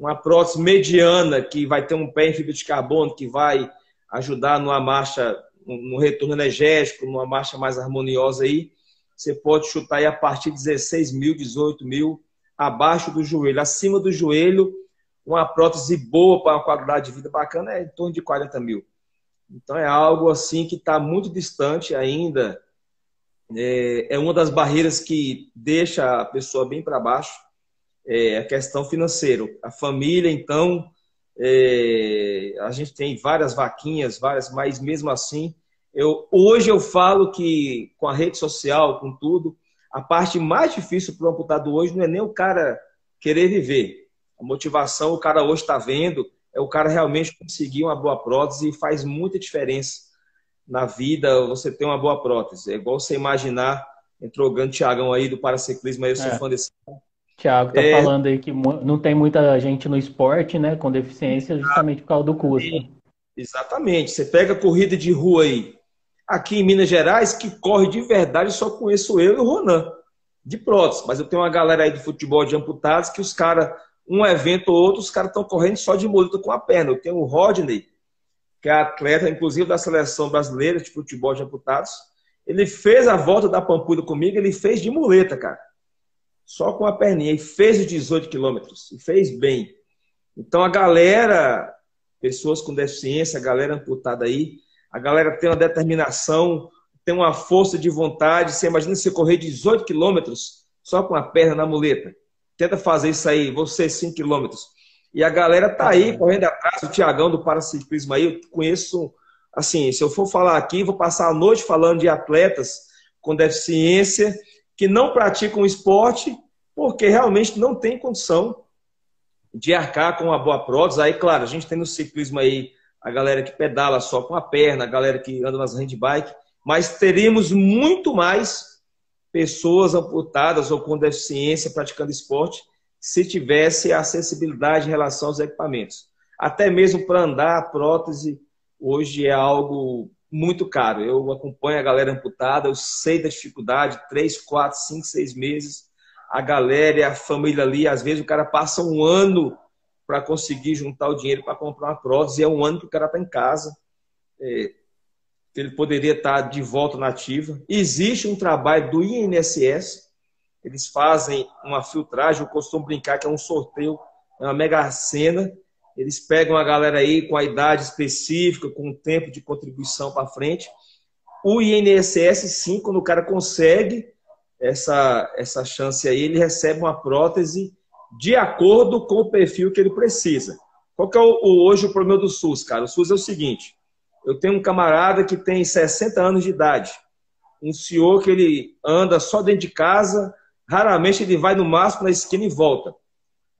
Uma prótese mediana, que vai ter um pé em fibra de carbono, que vai ajudar numa marcha, no retorno energético, numa marcha mais harmoniosa aí. Você pode chutar aí a partir de 16 mil, 18 mil, abaixo do joelho. Acima do joelho, uma prótese boa para uma qualidade de vida bacana é em torno de 40 mil. Então é algo assim que está muito distante ainda. É, é, uma das barreiras que deixa a pessoa bem para baixo. É a questão financeira. A família, então, é, a gente tem várias vaquinhas, várias, mas mesmo assim, eu, hoje eu falo que com a rede social, com tudo, a parte mais difícil para o amputado hoje não é nem o cara querer viver, a motivação, o cara hoje está vendo, é o cara realmente conseguir uma boa prótese e faz muita diferença na vida você ter uma boa prótese. É igual você imaginar, entrou o grande Tiagão aí do paraciclismo, aí eu sou é. fã desse Tiago tá é... falando aí que não tem muita gente no esporte, né, com deficiência, justamente por causa do custo. Exatamente. Você pega corrida de rua aí, aqui em Minas Gerais, que corre de verdade, só conheço eu e o Ronan, de prótese. Mas eu tenho uma galera aí de futebol de amputados que os caras um evento ou outro, os caras estão correndo só de muleta com a perna. Eu tenho o Rodney, que é atleta, inclusive, da seleção brasileira de futebol de amputados. Ele fez a volta da Pampulha comigo, ele fez de muleta, cara. Só com a perninha. E fez os 18 quilômetros. E fez bem. Então, a galera, pessoas com deficiência, a galera amputada aí, a galera tem uma determinação, tem uma força de vontade. Você imagina você correr 18 quilômetros só com a perna na muleta. Tenta fazer isso aí, você 5 quilômetros. E a galera tá aí correndo atrás, o Tiagão do Paraciclismo aí, eu conheço, assim, se eu for falar aqui, vou passar a noite falando de atletas com deficiência que não praticam esporte porque realmente não tem condição de arcar com uma boa prótese. Aí, claro, a gente tem no ciclismo aí a galera que pedala só com a perna, a galera que anda nas handbike, mas teríamos muito mais pessoas amputadas ou com deficiência praticando esporte se tivesse acessibilidade em relação aos equipamentos. Até mesmo para andar, a prótese hoje é algo muito caro. Eu acompanho a galera amputada, eu sei da dificuldade, três, quatro, cinco, seis meses. A galera e a família ali, às vezes o cara passa um ano para conseguir juntar o dinheiro para comprar uma prótese, e é um ano que o cara está em casa. É, ele poderia estar de volta na ativa. Existe um trabalho do INSS, eles fazem uma filtragem, eu costumo brincar que é um sorteio, é uma mega cena. Eles pegam a galera aí com a idade específica, com o tempo de contribuição para frente. O INSS, sim, quando o cara consegue essa, essa chance aí, ele recebe uma prótese de acordo com o perfil que ele precisa. Qual que é o, o, hoje o problema do SUS, cara? O SUS é o seguinte: eu tenho um camarada que tem 60 anos de idade. Um senhor que ele anda só dentro de casa, raramente ele vai no máximo na esquina e volta.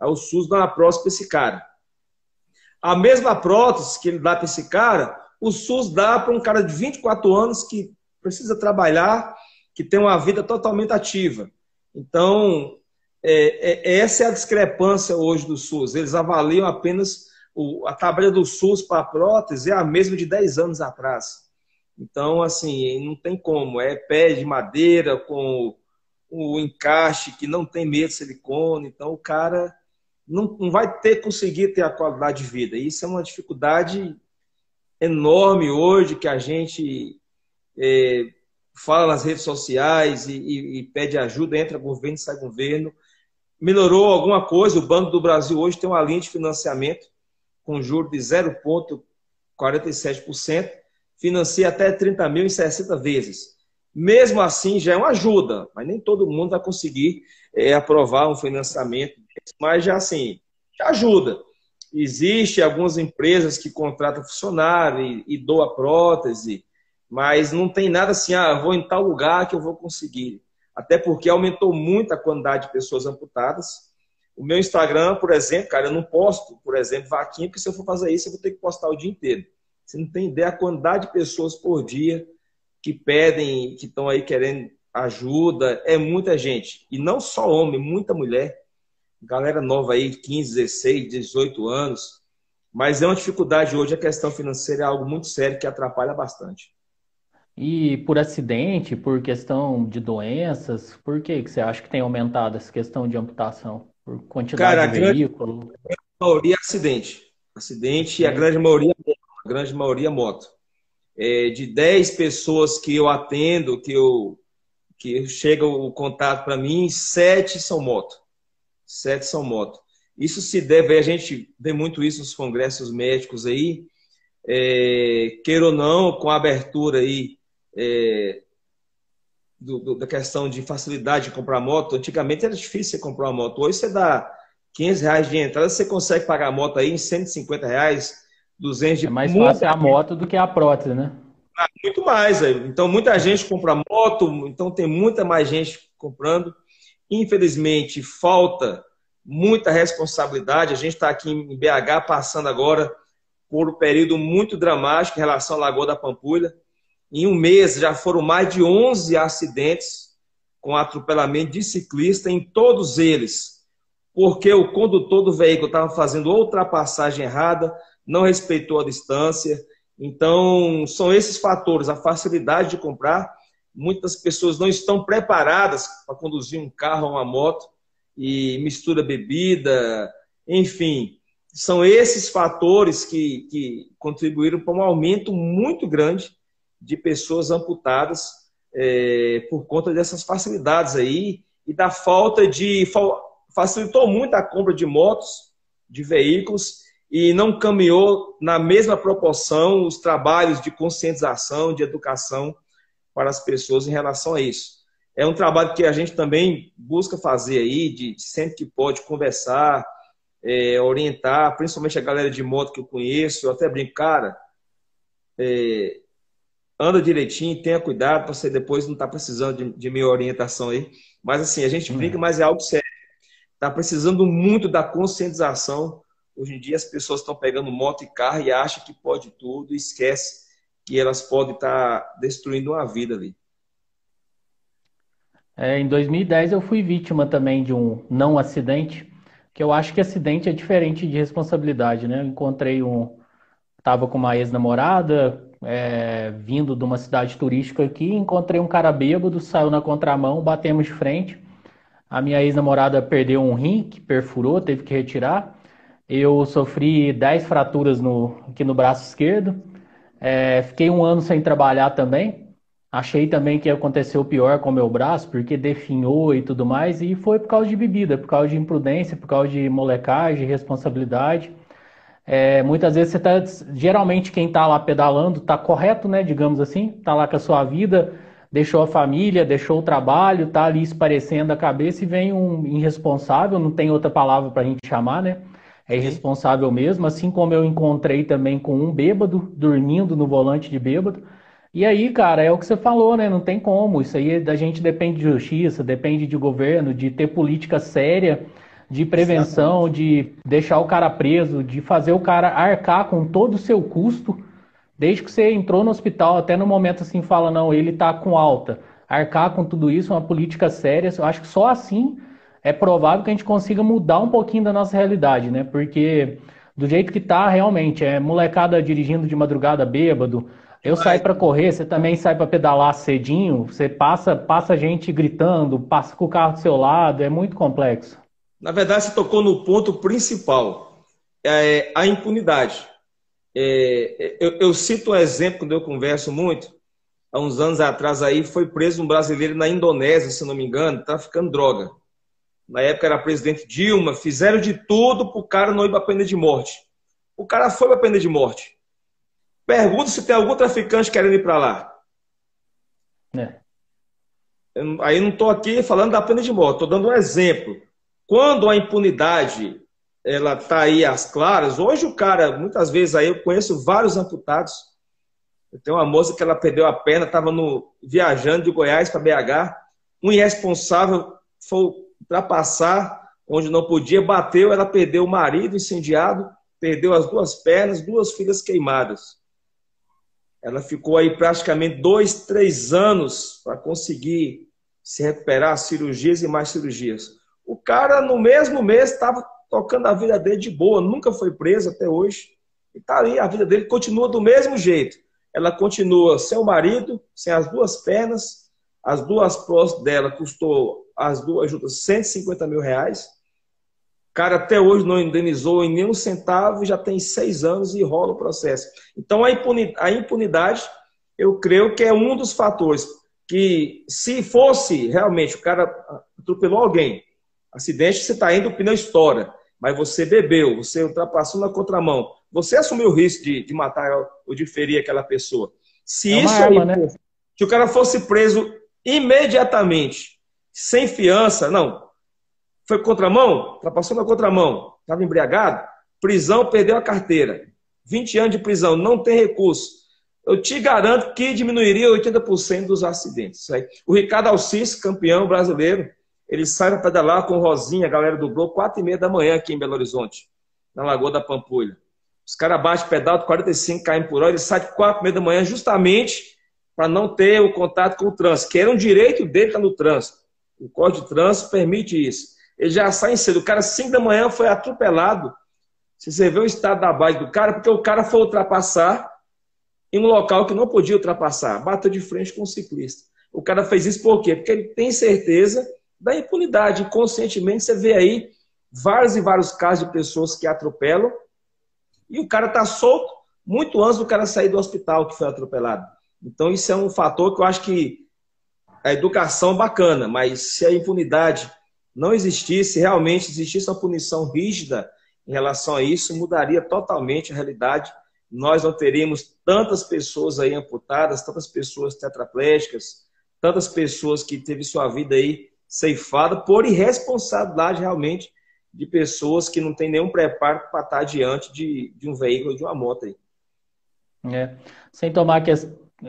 Aí o SUS dá uma prótese para esse cara. A mesma prótese que ele dá para esse cara, o SUS dá para um cara de 24 anos que precisa trabalhar, que tem uma vida totalmente ativa. Então, é, é, essa é a discrepância hoje do SUS. Eles avaliam apenas o, a tabela do SUS para prótese é a mesma de 10 anos atrás. Então, assim, não tem como. É pé de madeira com o, o encaixe que não tem medo de silicone. Então, o cara não, não vai ter conseguir ter a qualidade de vida. Isso é uma dificuldade enorme hoje que a gente é, fala nas redes sociais e, e, e, pede ajuda, entra governo, sai governo. Melhorou alguma coisa, o Banco do Brasil hoje tem uma linha de financiamento com juros de 0,47%, financia até 30 mil em 60 vezes. Mesmo assim, já é uma ajuda, mas nem todo mundo vai conseguir é, aprovar um financiamento, mas já assim, ajuda. Existem algumas empresas que contratam funcionário e, e doa prótese, mas não tem nada assim, ah, vou em tal lugar que eu vou conseguir. Até porque aumentou muito a quantidade de pessoas amputadas. O meu Instagram, por exemplo, cara, eu não posto, por exemplo, vaquinha, porque se eu for fazer isso, eu vou ter que postar o dia inteiro. Você não tem ideia a quantidade de pessoas por dia que pedem, que estão aí querendo ajuda. É muita gente. E não só homem, muita mulher. Galera nova aí, 15, 16, 18 anos. Mas é uma dificuldade hoje, a questão financeira é algo muito sério que atrapalha bastante. E por acidente, por questão de doenças, por que, que você acha que tem aumentado essa questão de amputação? Por quantidade Cara, de veículo? A grande maioria é acidente. Acidente e a grande maioria a grande maioria moto. É, de 10 pessoas que eu atendo, que eu que chega o contato para mim, sete são moto. Sete são moto. Isso se deve, a gente vê muito isso nos congressos médicos aí, é, queira ou não, com a abertura aí é, do, do, da questão de facilidade de comprar moto, antigamente era difícil você comprar uma moto. Hoje você dá 500 reais de entrada, você consegue pagar a moto aí em 150 reais, 200 de... É mais fácil a moto do que a prótese, né? Ah, muito mais. Então, muita gente compra moto, então tem muita mais gente comprando. Infelizmente, falta muita responsabilidade. A gente está aqui em BH passando agora por um período muito dramático em relação à Lagoa da Pampulha. Em um mês já foram mais de 11 acidentes com atropelamento de ciclista, em todos eles, porque o condutor do veículo estava fazendo ultrapassagem errada, não respeitou a distância. Então, são esses fatores, a facilidade de comprar. Muitas pessoas não estão preparadas para conduzir um carro ou uma moto e mistura bebida, enfim. São esses fatores que, que contribuíram para um aumento muito grande de pessoas amputadas é, por conta dessas facilidades aí e da falta de. facilitou muito a compra de motos, de veículos, e não caminhou na mesma proporção os trabalhos de conscientização, de educação para as pessoas em relação a isso. É um trabalho que a gente também busca fazer aí, de sempre que pode conversar, é, orientar, principalmente a galera de moto que eu conheço, eu até brinco, cara, é, anda direitinho, tenha cuidado, para você depois não estar tá precisando de, de minha orientação aí. Mas assim, a gente brinca, uhum. mas é algo sério. Está precisando muito da conscientização. Hoje em dia as pessoas estão pegando moto e carro e acham que pode tudo e esquece que elas podem estar tá destruindo uma vida ali. É, em 2010 eu fui vítima também de um não acidente, que eu acho que acidente é diferente de responsabilidade, né? Eu encontrei um, estava com uma ex-namorada, é, vindo de uma cidade turística aqui, encontrei um cara bêbado, saiu na contramão, batemos de frente. A minha ex-namorada perdeu um rim, que perfurou, teve que retirar. Eu sofri 10 fraturas no, aqui no braço esquerdo. É, fiquei um ano sem trabalhar também. Achei também que aconteceu pior com o meu braço, porque definhou e tudo mais, e foi por causa de bebida, por causa de imprudência, por causa de molecagem, responsabilidade. É, muitas vezes você está, geralmente quem está lá pedalando está correto, né? Digamos assim, está lá com a sua vida, deixou a família, deixou o trabalho, está ali esparecendo a cabeça e vem um irresponsável, não tem outra palavra para a gente chamar, né? É irresponsável mesmo, assim como eu encontrei também com um bêbado dormindo no volante de bêbado. E aí, cara, é o que você falou, né? Não tem como. Isso aí da gente depende de justiça, depende de governo, de ter política séria, de prevenção, de deixar o cara preso, de fazer o cara arcar com todo o seu custo. Desde que você entrou no hospital, até no momento assim, fala, não, ele tá com alta. Arcar com tudo isso, uma política séria. Eu acho que só assim é provável que a gente consiga mudar um pouquinho da nossa realidade, né? Porque do jeito que tá, realmente, é molecada dirigindo de madrugada bêbado, eu saio para correr, você também sai para pedalar cedinho, você passa, passa gente gritando, passa com o carro do seu lado, é muito complexo. Na verdade, você tocou no ponto principal, é a impunidade. É, eu, eu, cito um exemplo quando eu converso muito. Há uns anos atrás aí foi preso um brasileiro na Indonésia, se não me engano, traficando droga. Na época era presidente Dilma, fizeram de tudo para o cara não ir para a pena de morte. O cara foi para a pena de morte. Pergunta se tem algum traficante querendo ir para lá. É. Eu, aí não estou aqui falando da pena de morte, estou dando um exemplo. Quando a impunidade ela está aí às claras, hoje o cara, muitas vezes aí eu conheço vários amputados Eu tenho uma moça que ela perdeu a perna, estava viajando de Goiás para BH. Um irresponsável foi ultrapassar onde não podia, bateu, ela perdeu o marido incendiado, perdeu as duas pernas, duas filhas queimadas. Ela ficou aí praticamente dois, três anos para conseguir se recuperar, cirurgias e mais cirurgias. O cara, no mesmo mês, estava tocando a vida dele de boa, nunca foi preso até hoje. E está ali, a vida dele continua do mesmo jeito. Ela continua sem o marido, sem as duas pernas, as duas próteses dela custou as duas juntas 150 mil reais. O cara até hoje não indenizou em nenhum centavo, já tem seis anos e rola o processo. Então a impunidade, eu creio que é um dos fatores que, se fosse realmente o cara atropelou alguém, acidente, você está indo, o pneu estoura, mas você bebeu, você ultrapassou na contramão, você assumiu o risco de, de matar ou de ferir aquela pessoa. Se é isso arma, aí, né? se o cara fosse preso imediatamente, sem fiança, não, foi contramão, ultrapassou na contramão, estava embriagado, prisão, perdeu a carteira. 20 anos de prisão, não tem recurso. Eu te garanto que diminuiria 80% dos acidentes. O Ricardo Alcis, campeão brasileiro, ele sai para pedalar com o Rosinha, a galera do Globo, 4 e meia da manhã aqui em Belo Horizonte, na Lagoa da Pampulha. Os caras baixam pedal de 45 km por hora, ele sai de 4 e meia da manhã justamente para não ter o contato com o trânsito, que era um direito dele estar no trânsito. O Código de Trânsito permite isso. Ele já sai cedo. O cara, 5 da manhã, foi atropelado. Você vê o estado da base do cara, porque o cara foi ultrapassar em um local que não podia ultrapassar. Bateu de frente com o ciclista. O cara fez isso por quê? Porque ele tem certeza da impunidade. Inconscientemente, você vê aí vários e vários casos de pessoas que atropelam e o cara está solto muito antes do cara sair do hospital que foi atropelado. Então, isso é um fator que eu acho que a educação bacana, mas se a impunidade não existisse, realmente existisse uma punição rígida em relação a isso, mudaria totalmente a realidade. Nós não teríamos tantas pessoas aí amputadas, tantas pessoas tetraplégicas, tantas pessoas que teve sua vida aí ceifada por irresponsabilidade realmente de pessoas que não têm nenhum preparo para estar diante de, de um veículo, de uma moto aí. É. Sem tomar que,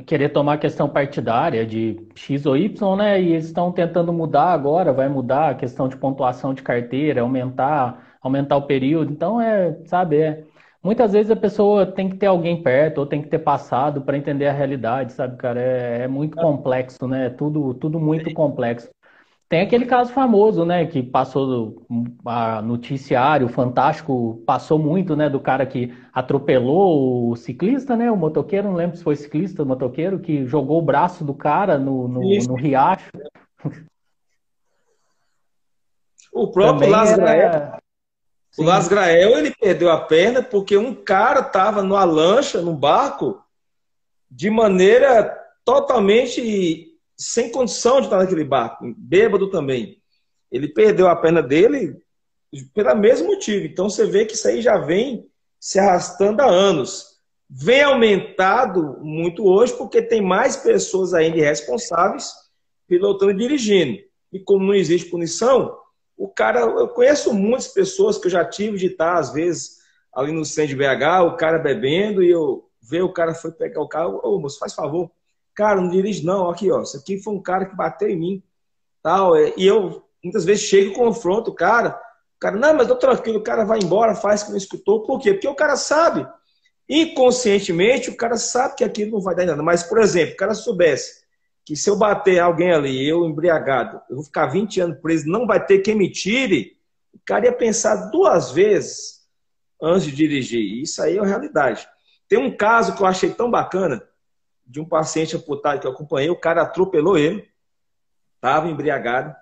querer tomar questão partidária de X ou Y, né? E eles estão tentando mudar agora, vai mudar a questão de pontuação de carteira, aumentar, aumentar o período. Então é, sabe, é, muitas vezes a pessoa tem que ter alguém perto ou tem que ter passado para entender a realidade, sabe, cara? É, é muito complexo, né? Tudo, tudo muito complexo. Tem aquele caso famoso, né, que passou a noticiário fantástico, passou muito, né, do cara que atropelou o ciclista, né, o motoqueiro, não lembro se foi ciclista, o motoqueiro, que jogou o braço do cara no, no, no riacho. O próprio Lázaro Grael, o Las Grael, ele perdeu a perna porque um cara estava numa lancha, num barco, de maneira totalmente sem condição de estar naquele barco, bêbado também. Ele perdeu a perna dele pelo mesmo motivo. Então você vê que isso aí já vem se arrastando há anos. Vem aumentado muito hoje porque tem mais pessoas ainda irresponsáveis pilotando e dirigindo. E como não existe punição, o cara, eu conheço muitas pessoas que eu já tive de estar, às vezes, ali no centro de BH, o cara bebendo, e eu ver o cara foi pegar o carro, ô moço, faz favor, Cara, não dirige não, aqui, ó. Isso aqui foi um cara que bateu em mim. Tal, é, e eu muitas vezes chego e confronto o cara. O cara, não, mas tô tranquilo, o cara vai embora, faz que não escutou. Por quê? Porque o cara sabe. Inconscientemente, o cara sabe que aquilo não vai dar nada. Mas, por exemplo, o cara soubesse que se eu bater alguém ali, eu embriagado, eu vou ficar 20 anos preso, não vai ter quem me tire, o cara ia pensar duas vezes antes de dirigir. Isso aí é a realidade. Tem um caso que eu achei tão bacana, de um paciente amputado que eu acompanhei, o cara atropelou ele, estava embriagado.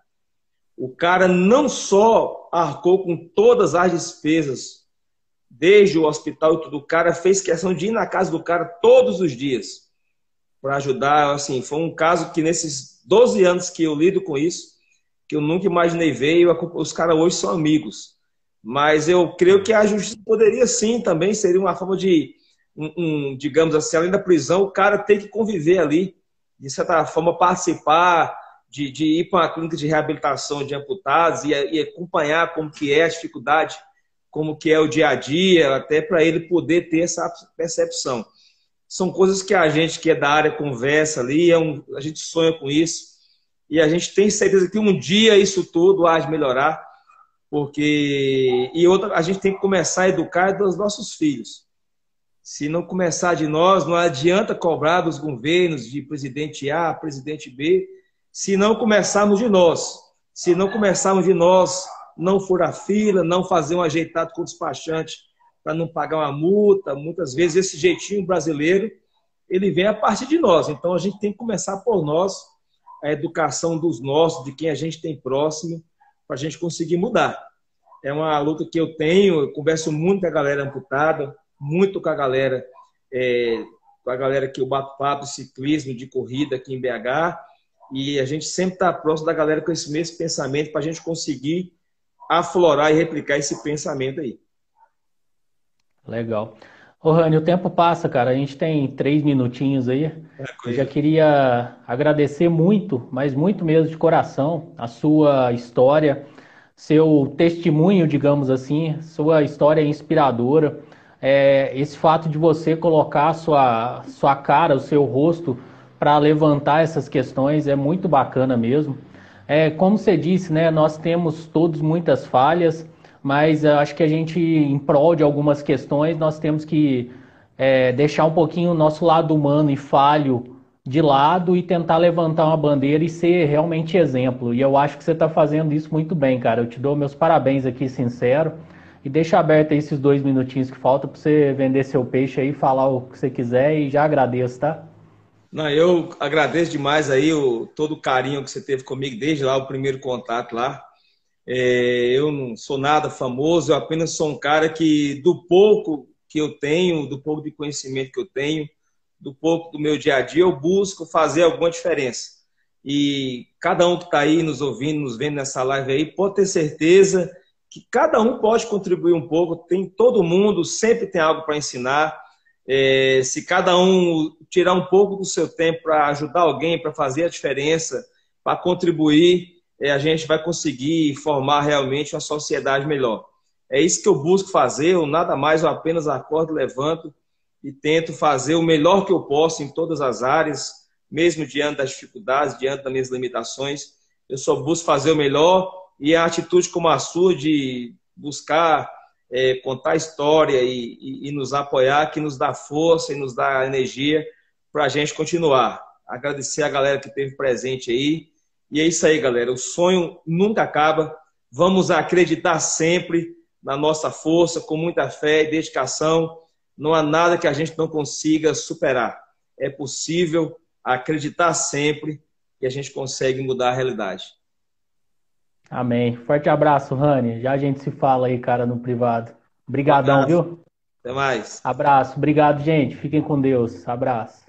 O cara não só arcou com todas as despesas, desde o hospital e tudo, o cara fez questão de ir na casa do cara todos os dias para ajudar. Assim, foi um caso que nesses 12 anos que eu lido com isso, que eu nunca imaginei ver, os caras hoje são amigos. Mas eu creio que a justiça poderia sim também, seria uma forma de um, um, digamos assim, além da prisão, o cara tem que conviver ali, de certa forma, participar, de, de ir para uma clínica de reabilitação de amputados e, e, acompanhar como que é a dificuldade, como que é o dia a dia, até para ele poder ter essa percepção. são coisas que a gente que é da área conversa ali, é um, a gente sonha com isso. E a gente tem certeza que um dia isso tudo há de melhorar, porque e outra, a gente tem que começar a educar dos nossos filhos. Se não começar de nós, não adianta cobrar dos governos de presidente A, presidente B, se não começarmos de nós. Se não começarmos de nós, não furar fila, não fazer um ajeitado com o despachante para não pagar uma multa. Muitas vezes esse jeitinho brasileiro, ele vem a partir de nós. Então a gente tem que começar por nós, a educação dos nossos, de quem a gente tem próximo, para a gente conseguir mudar. É uma luta que eu tenho, eu converso muito com a galera amputada, muito com a galera, é, com a galera que eu bato papo, ciclismo, de corrida aqui em BH, e a gente sempre está próximo da galera com esse mesmo pensamento para a gente conseguir aflorar e replicar esse pensamento aí. Legal. Ô, Rani, o tempo passa, cara. A gente tem três minutinhos aí. É, Eu já queria agradecer muito, mas muito mesmo de coração, a sua história, seu testemunho, digamos assim, sua história inspiradora. É, esse fato de você colocar sua, sua cara, o seu rosto para levantar essas questões é muito bacana mesmo. É, como você disse, né, nós temos todos muitas falhas, mas acho que a gente, em prol de algumas questões, nós temos que é, deixar um pouquinho o nosso lado humano e falho de lado e tentar levantar uma bandeira e ser realmente exemplo. E eu acho que você está fazendo isso muito bem, cara. Eu te dou meus parabéns aqui, sincero. E deixa aberto esses dois minutinhos que faltam para você vender seu peixe aí, falar o que você quiser e já agradeço, tá? Não, eu agradeço demais aí o, todo o carinho que você teve comigo desde lá o primeiro contato lá. É, eu não sou nada famoso, eu apenas sou um cara que, do pouco que eu tenho, do pouco de conhecimento que eu tenho, do pouco do meu dia a dia, eu busco fazer alguma diferença. E cada um que está aí nos ouvindo, nos vendo nessa live aí, pode ter certeza que cada um pode contribuir um pouco. Tem todo mundo sempre tem algo para ensinar. É, se cada um tirar um pouco do seu tempo para ajudar alguém, para fazer a diferença, para contribuir, é, a gente vai conseguir formar realmente uma sociedade melhor. É isso que eu busco fazer, eu nada mais, eu apenas acordo, levanto e tento fazer o melhor que eu posso em todas as áreas, mesmo diante das dificuldades, diante das minhas limitações. Eu só busco fazer o melhor e a atitude como a sua de buscar é, contar história e, e, e, nos apoiar, que nos dá força e nos dá energia para a gente continuar. Agradecer a galera que esteve presente aí e é isso aí, galera. O sonho nunca acaba. Vamos acreditar sempre na nossa força, com muita fé e dedicação. Não há nada que a gente não consiga superar. É possível acreditar sempre que a gente consegue mudar a realidade. Amém. Forte abraço, Rani. Já a gente se fala aí, cara, no privado. Obrigadão, um viu? Até mais. Abraço. Obrigado, gente. Fiquem com Deus. Abraço.